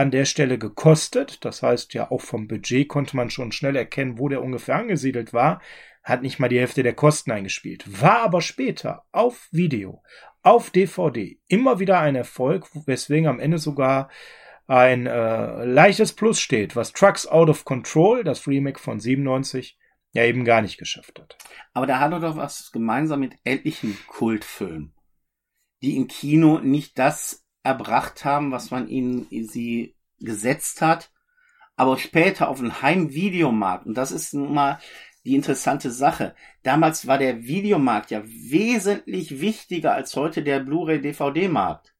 an der Stelle gekostet. Das heißt, ja, auch vom Budget konnte man schon schnell erkennen, wo der ungefähr angesiedelt war. Hat nicht mal die Hälfte der Kosten eingespielt. War aber später auf Video, auf DVD immer wieder ein Erfolg, weswegen am Ende sogar ein äh, leichtes Plus steht, was Trucks Out of Control, das Remake von 97, ja eben gar nicht geschafft hat. Aber da hat er doch was gemeinsam mit etlichen Kultfilmen, die im Kino nicht das erbracht haben, was man ihnen sie gesetzt hat, aber später auf dem Heimvideomarkt, und das ist nun mal die interessante Sache. Damals war der Videomarkt ja wesentlich wichtiger als heute der Blu-ray-DVD-Markt.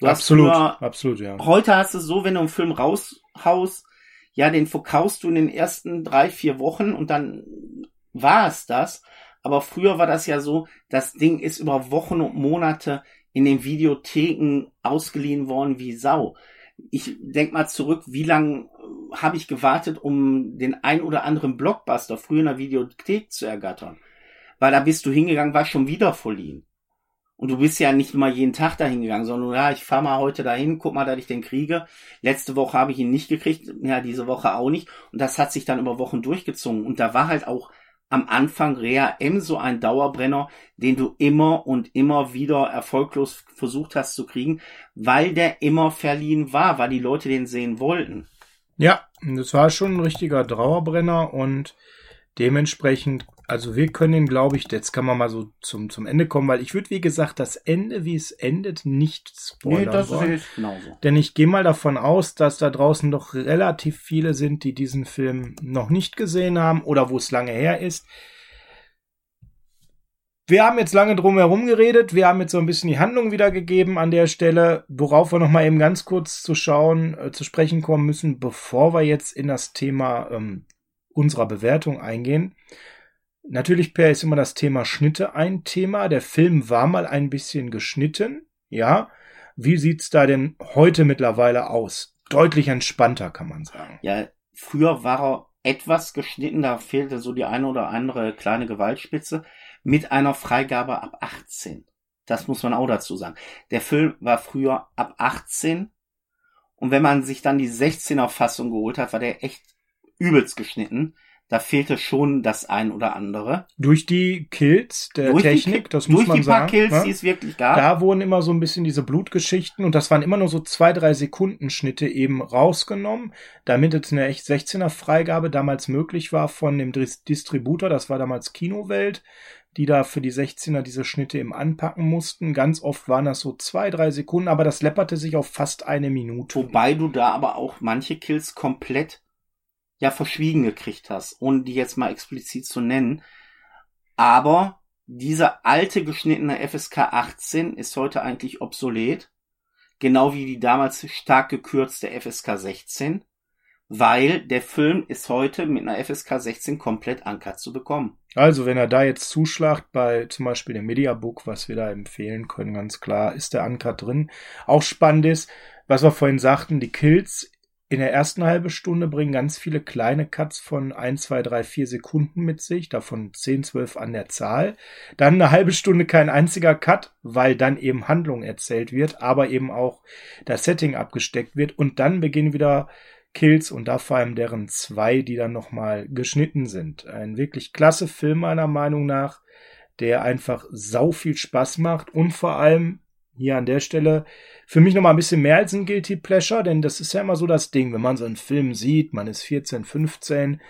absolut, nur, absolut, ja. Heute hast du es so, wenn du einen Film raushaust, ja, den verkaufst du in den ersten drei, vier Wochen und dann war es das. Aber früher war das ja so, das Ding ist über Wochen und Monate in den Videotheken ausgeliehen worden wie Sau. Ich denk mal zurück, wie lange äh, habe ich gewartet, um den ein oder anderen Blockbuster früher in der Videothek zu ergattern. Weil da bist du hingegangen, war schon wieder verliehen. Und du bist ja nicht mal jeden Tag dahin gegangen, sondern ja, ich fahr mal heute dahin, guck mal, dass ich den kriege. Letzte Woche habe ich ihn nicht gekriegt, ja, diese Woche auch nicht. Und das hat sich dann über Wochen durchgezogen. Und da war halt auch am Anfang Rea M so ein Dauerbrenner, den du immer und immer wieder erfolglos versucht hast zu kriegen, weil der immer verliehen war, weil die Leute den sehen wollten. Ja, das war schon ein richtiger Dauerbrenner und dementsprechend also wir können ihn, glaube ich, jetzt kann man mal so zum, zum Ende kommen, weil ich würde, wie gesagt, das Ende, wie es endet, nicht spoilern. Nee, das wollen. ist genauso. Denn ich gehe mal davon aus, dass da draußen doch relativ viele sind, die diesen Film noch nicht gesehen haben oder wo es lange her ist. Wir haben jetzt lange drum herum geredet. Wir haben jetzt so ein bisschen die Handlung wiedergegeben an der Stelle, worauf wir noch mal eben ganz kurz zu schauen, äh, zu sprechen kommen müssen, bevor wir jetzt in das Thema ähm, unserer Bewertung eingehen. Natürlich, Per, ist immer das Thema Schnitte ein Thema. Der Film war mal ein bisschen geschnitten, ja. Wie sieht's da denn heute mittlerweile aus? Deutlich entspannter, kann man sagen. Ja, früher war er etwas geschnitten, da fehlte so die eine oder andere kleine Gewaltspitze mit einer Freigabe ab 18. Das muss man auch dazu sagen. Der Film war früher ab 18 und wenn man sich dann die 16er Fassung geholt hat, war der echt übelst geschnitten da fehlte schon das ein oder andere. Durch die Kills der durch Technik, die, das muss man sagen. Durch die paar Kills, ne? die es wirklich gab. Da wurden immer so ein bisschen diese Blutgeschichten und das waren immer nur so zwei, drei Sekunden Schnitte eben rausgenommen, damit jetzt eine echt 16er Freigabe damals möglich war von dem Distributor, das war damals Kinowelt, die da für die 16er diese Schnitte eben anpacken mussten. Ganz oft waren das so zwei, drei Sekunden, aber das läpperte sich auf fast eine Minute. Wobei du da aber auch manche Kills komplett ja verschwiegen gekriegt hast, ohne die jetzt mal explizit zu nennen. Aber dieser alte geschnittene FSK 18 ist heute eigentlich obsolet. Genau wie die damals stark gekürzte FSK 16. Weil der Film ist heute mit einer FSK 16 komplett uncut zu bekommen. Also, wenn er da jetzt zuschlagt bei zum Beispiel dem Mediabook, was wir da empfehlen können, ganz klar, ist der Uncut drin. Auch spannend ist, was wir vorhin sagten, die Kills in der ersten halben Stunde bringen ganz viele kleine Cuts von 1, 2, 3, 4 Sekunden mit sich, davon 10, 12 an der Zahl. Dann eine halbe Stunde kein einziger Cut, weil dann eben Handlung erzählt wird, aber eben auch das Setting abgesteckt wird und dann beginnen wieder Kills und da vor allem deren zwei, die dann nochmal geschnitten sind. Ein wirklich klasse Film meiner Meinung nach, der einfach sau viel Spaß macht und vor allem hier an der Stelle für mich noch mal ein bisschen mehr als ein Guilty Pleasure, denn das ist ja immer so das Ding, wenn man so einen Film sieht, man ist 14, 15,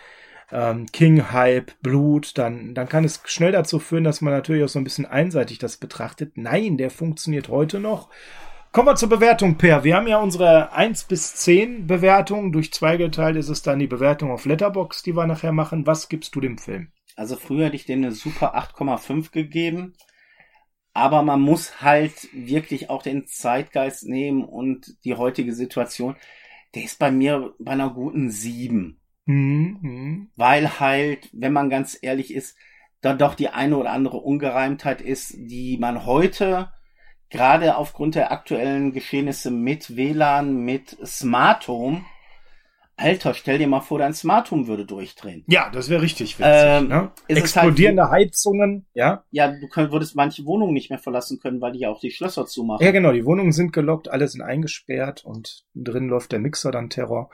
ähm, King Hype, Blut, dann, dann kann es schnell dazu führen, dass man natürlich auch so ein bisschen einseitig das betrachtet. Nein, der funktioniert heute noch. Kommen wir zur Bewertung, Per. Wir haben ja unsere 1 bis 10 Bewertung. Durch zwei geteilt ist es dann die Bewertung auf Letterbox, die wir nachher machen. Was gibst du dem Film? Also früher hätte ich dem eine super 8,5 gegeben. Aber man muss halt wirklich auch den Zeitgeist nehmen und die heutige Situation. Der ist bei mir bei einer guten sieben. Mhm. Weil halt, wenn man ganz ehrlich ist, da doch die eine oder andere Ungereimtheit ist, die man heute gerade aufgrund der aktuellen Geschehnisse mit WLAN, mit Smart Home Alter, stell dir mal vor, dein Smart Home würde durchdrehen. Ja, das wäre richtig witzig. Ähm, ne? Explodierende halt, Heizungen, ja. Ja, du könnt, würdest manche Wohnungen nicht mehr verlassen können, weil die ja auch die Schlösser zumachen. Ja, genau, die Wohnungen sind gelockt, alle sind eingesperrt und drin läuft der Mixer dann Terror.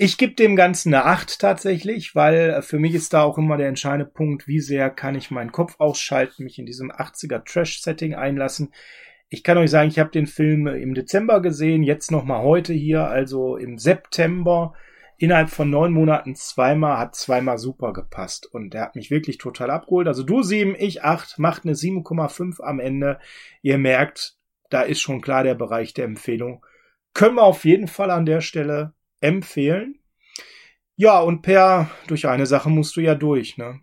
Ich gebe dem Ganzen eine 8 tatsächlich, weil für mich ist da auch immer der entscheidende Punkt, wie sehr kann ich meinen Kopf ausschalten, mich in diesem 80er Trash-Setting einlassen. Ich kann euch sagen, ich habe den Film im Dezember gesehen, jetzt nochmal heute hier, also im September. Innerhalb von neun Monaten zweimal, hat zweimal super gepasst. Und der hat mich wirklich total abgeholt. Also du sieben, ich acht, macht eine 7,5 am Ende. Ihr merkt, da ist schon klar der Bereich der Empfehlung. Können wir auf jeden Fall an der Stelle empfehlen. Ja, und per, durch eine Sache musst du ja durch, ne?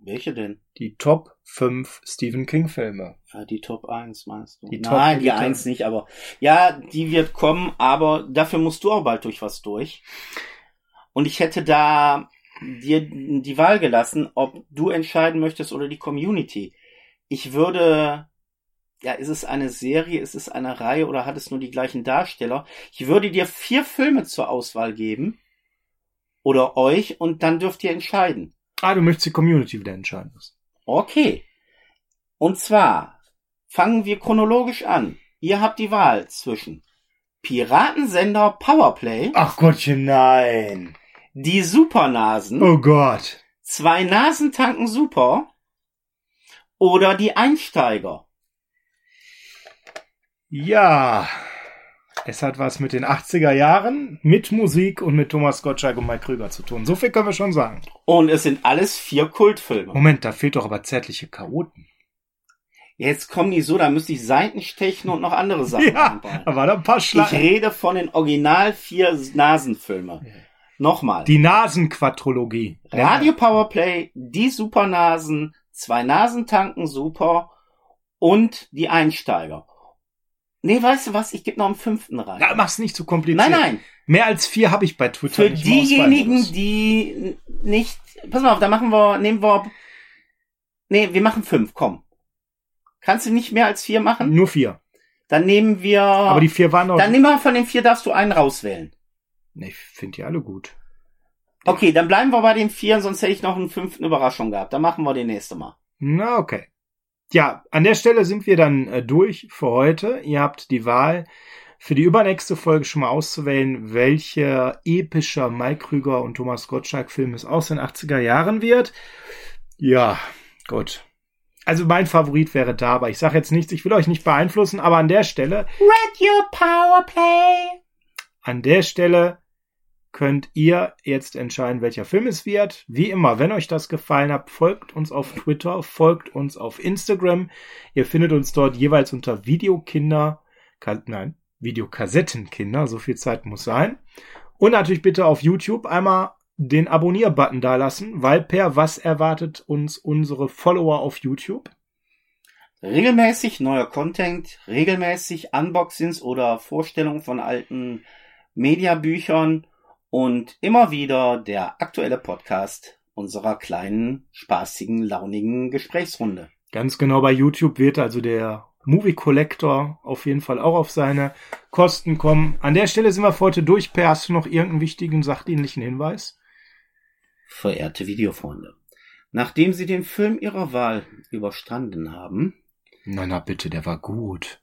Welche denn? Die Top 5 Stephen King Filme. Ja, die Top 1 meinst du? Die Nein, Top die 1 nicht, aber ja, die wird kommen, aber dafür musst du auch bald durch was durch. Und ich hätte da dir die Wahl gelassen, ob du entscheiden möchtest oder die Community. Ich würde, ja, ist es eine Serie, ist es eine Reihe oder hat es nur die gleichen Darsteller? Ich würde dir vier Filme zur Auswahl geben. Oder euch und dann dürft ihr entscheiden. Ah, du möchtest die Community wieder entscheiden lassen. Okay. Und zwar fangen wir chronologisch an. Ihr habt die Wahl zwischen Piratensender Powerplay. Ach Gottchen, nein. Die Supernasen. Oh Gott. Zwei Nasentanken Super. Oder die Einsteiger. Ja. Es hat was mit den 80er Jahren, mit Musik und mit Thomas Gottschalk und Mike Krüger zu tun. So viel können wir schon sagen. Und es sind alles vier Kultfilme. Moment, da fehlt doch aber zärtliche Chaoten. Jetzt kommen die so, da müsste ich Seiten stechen und noch andere Sachen Ja, anbauen. da war da ein paar Ich Schlangen. rede von den Original vier Nasenfilme. Nochmal. Die Nasenquadrologie. Radio Powerplay, die Supernasen, zwei Nasentanken Super und die Einsteiger. Nee, weißt du was? Ich gebe noch einen fünften rein. Ja, mach's nicht zu kompliziert. nein, nein. Mehr als vier habe ich bei Twitter Für nicht diejenigen, die nicht. Pass mal auf, da machen wir, nehmen wir. Nee, wir machen fünf, komm. Kannst du nicht mehr als vier machen? Nur vier. Dann nehmen wir. Aber die vier waren auch. dann nehmen wir von den vier, darfst du einen rauswählen. Nee, ich finde die alle gut. Okay, dann bleiben wir bei den vier, sonst hätte ich noch einen fünften Überraschung gehabt. Dann machen wir den nächste Mal. Na, okay. Ja, an der Stelle sind wir dann äh, durch für heute. Ihr habt die Wahl, für die übernächste Folge schon mal auszuwählen, welcher epischer Mike Krüger und Thomas Gottschalk Film es aus den 80er Jahren wird. Ja, gut. Also mein Favorit wäre da, aber ich sage jetzt nichts, ich will euch nicht beeinflussen, aber an der Stelle, Radio Powerplay. an der Stelle könnt ihr jetzt entscheiden, welcher Film es wird. Wie immer, wenn euch das gefallen hat, folgt uns auf Twitter, folgt uns auf Instagram. Ihr findet uns dort jeweils unter Videokinder, nein, Videokassettenkinder, so viel Zeit muss sein. Und natürlich bitte auf YouTube einmal den Abonnier-Button da lassen, weil per was erwartet uns unsere Follower auf YouTube? Regelmäßig neuer Content, regelmäßig Unboxings oder Vorstellungen von alten Mediabüchern und immer wieder der aktuelle Podcast unserer kleinen, spaßigen, launigen Gesprächsrunde. Ganz genau bei YouTube wird also der Movie Collector auf jeden Fall auch auf seine Kosten kommen. An der Stelle sind wir für heute durch. Per, hast du noch irgendeinen wichtigen sachdienlichen Hinweis? Verehrte Videofreunde, nachdem Sie den Film Ihrer Wahl überstanden haben, Na, na bitte, der war gut.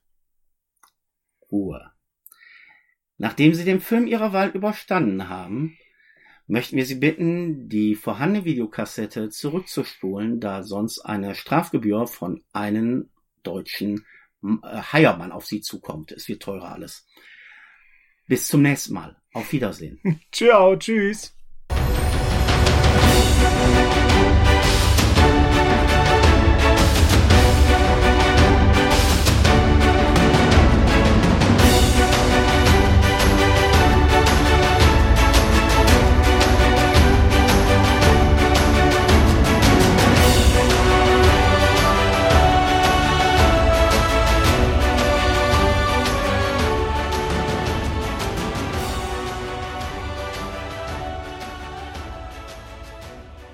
Ruhe. Nachdem Sie den Film Ihrer Wahl überstanden haben, möchten wir Sie bitten, die vorhandene Videokassette zurückzuspulen, da sonst eine Strafgebühr von einem deutschen äh, Heiermann auf Sie zukommt. Es wird teurer alles. Bis zum nächsten Mal. Auf Wiedersehen. Ciao, tschüss.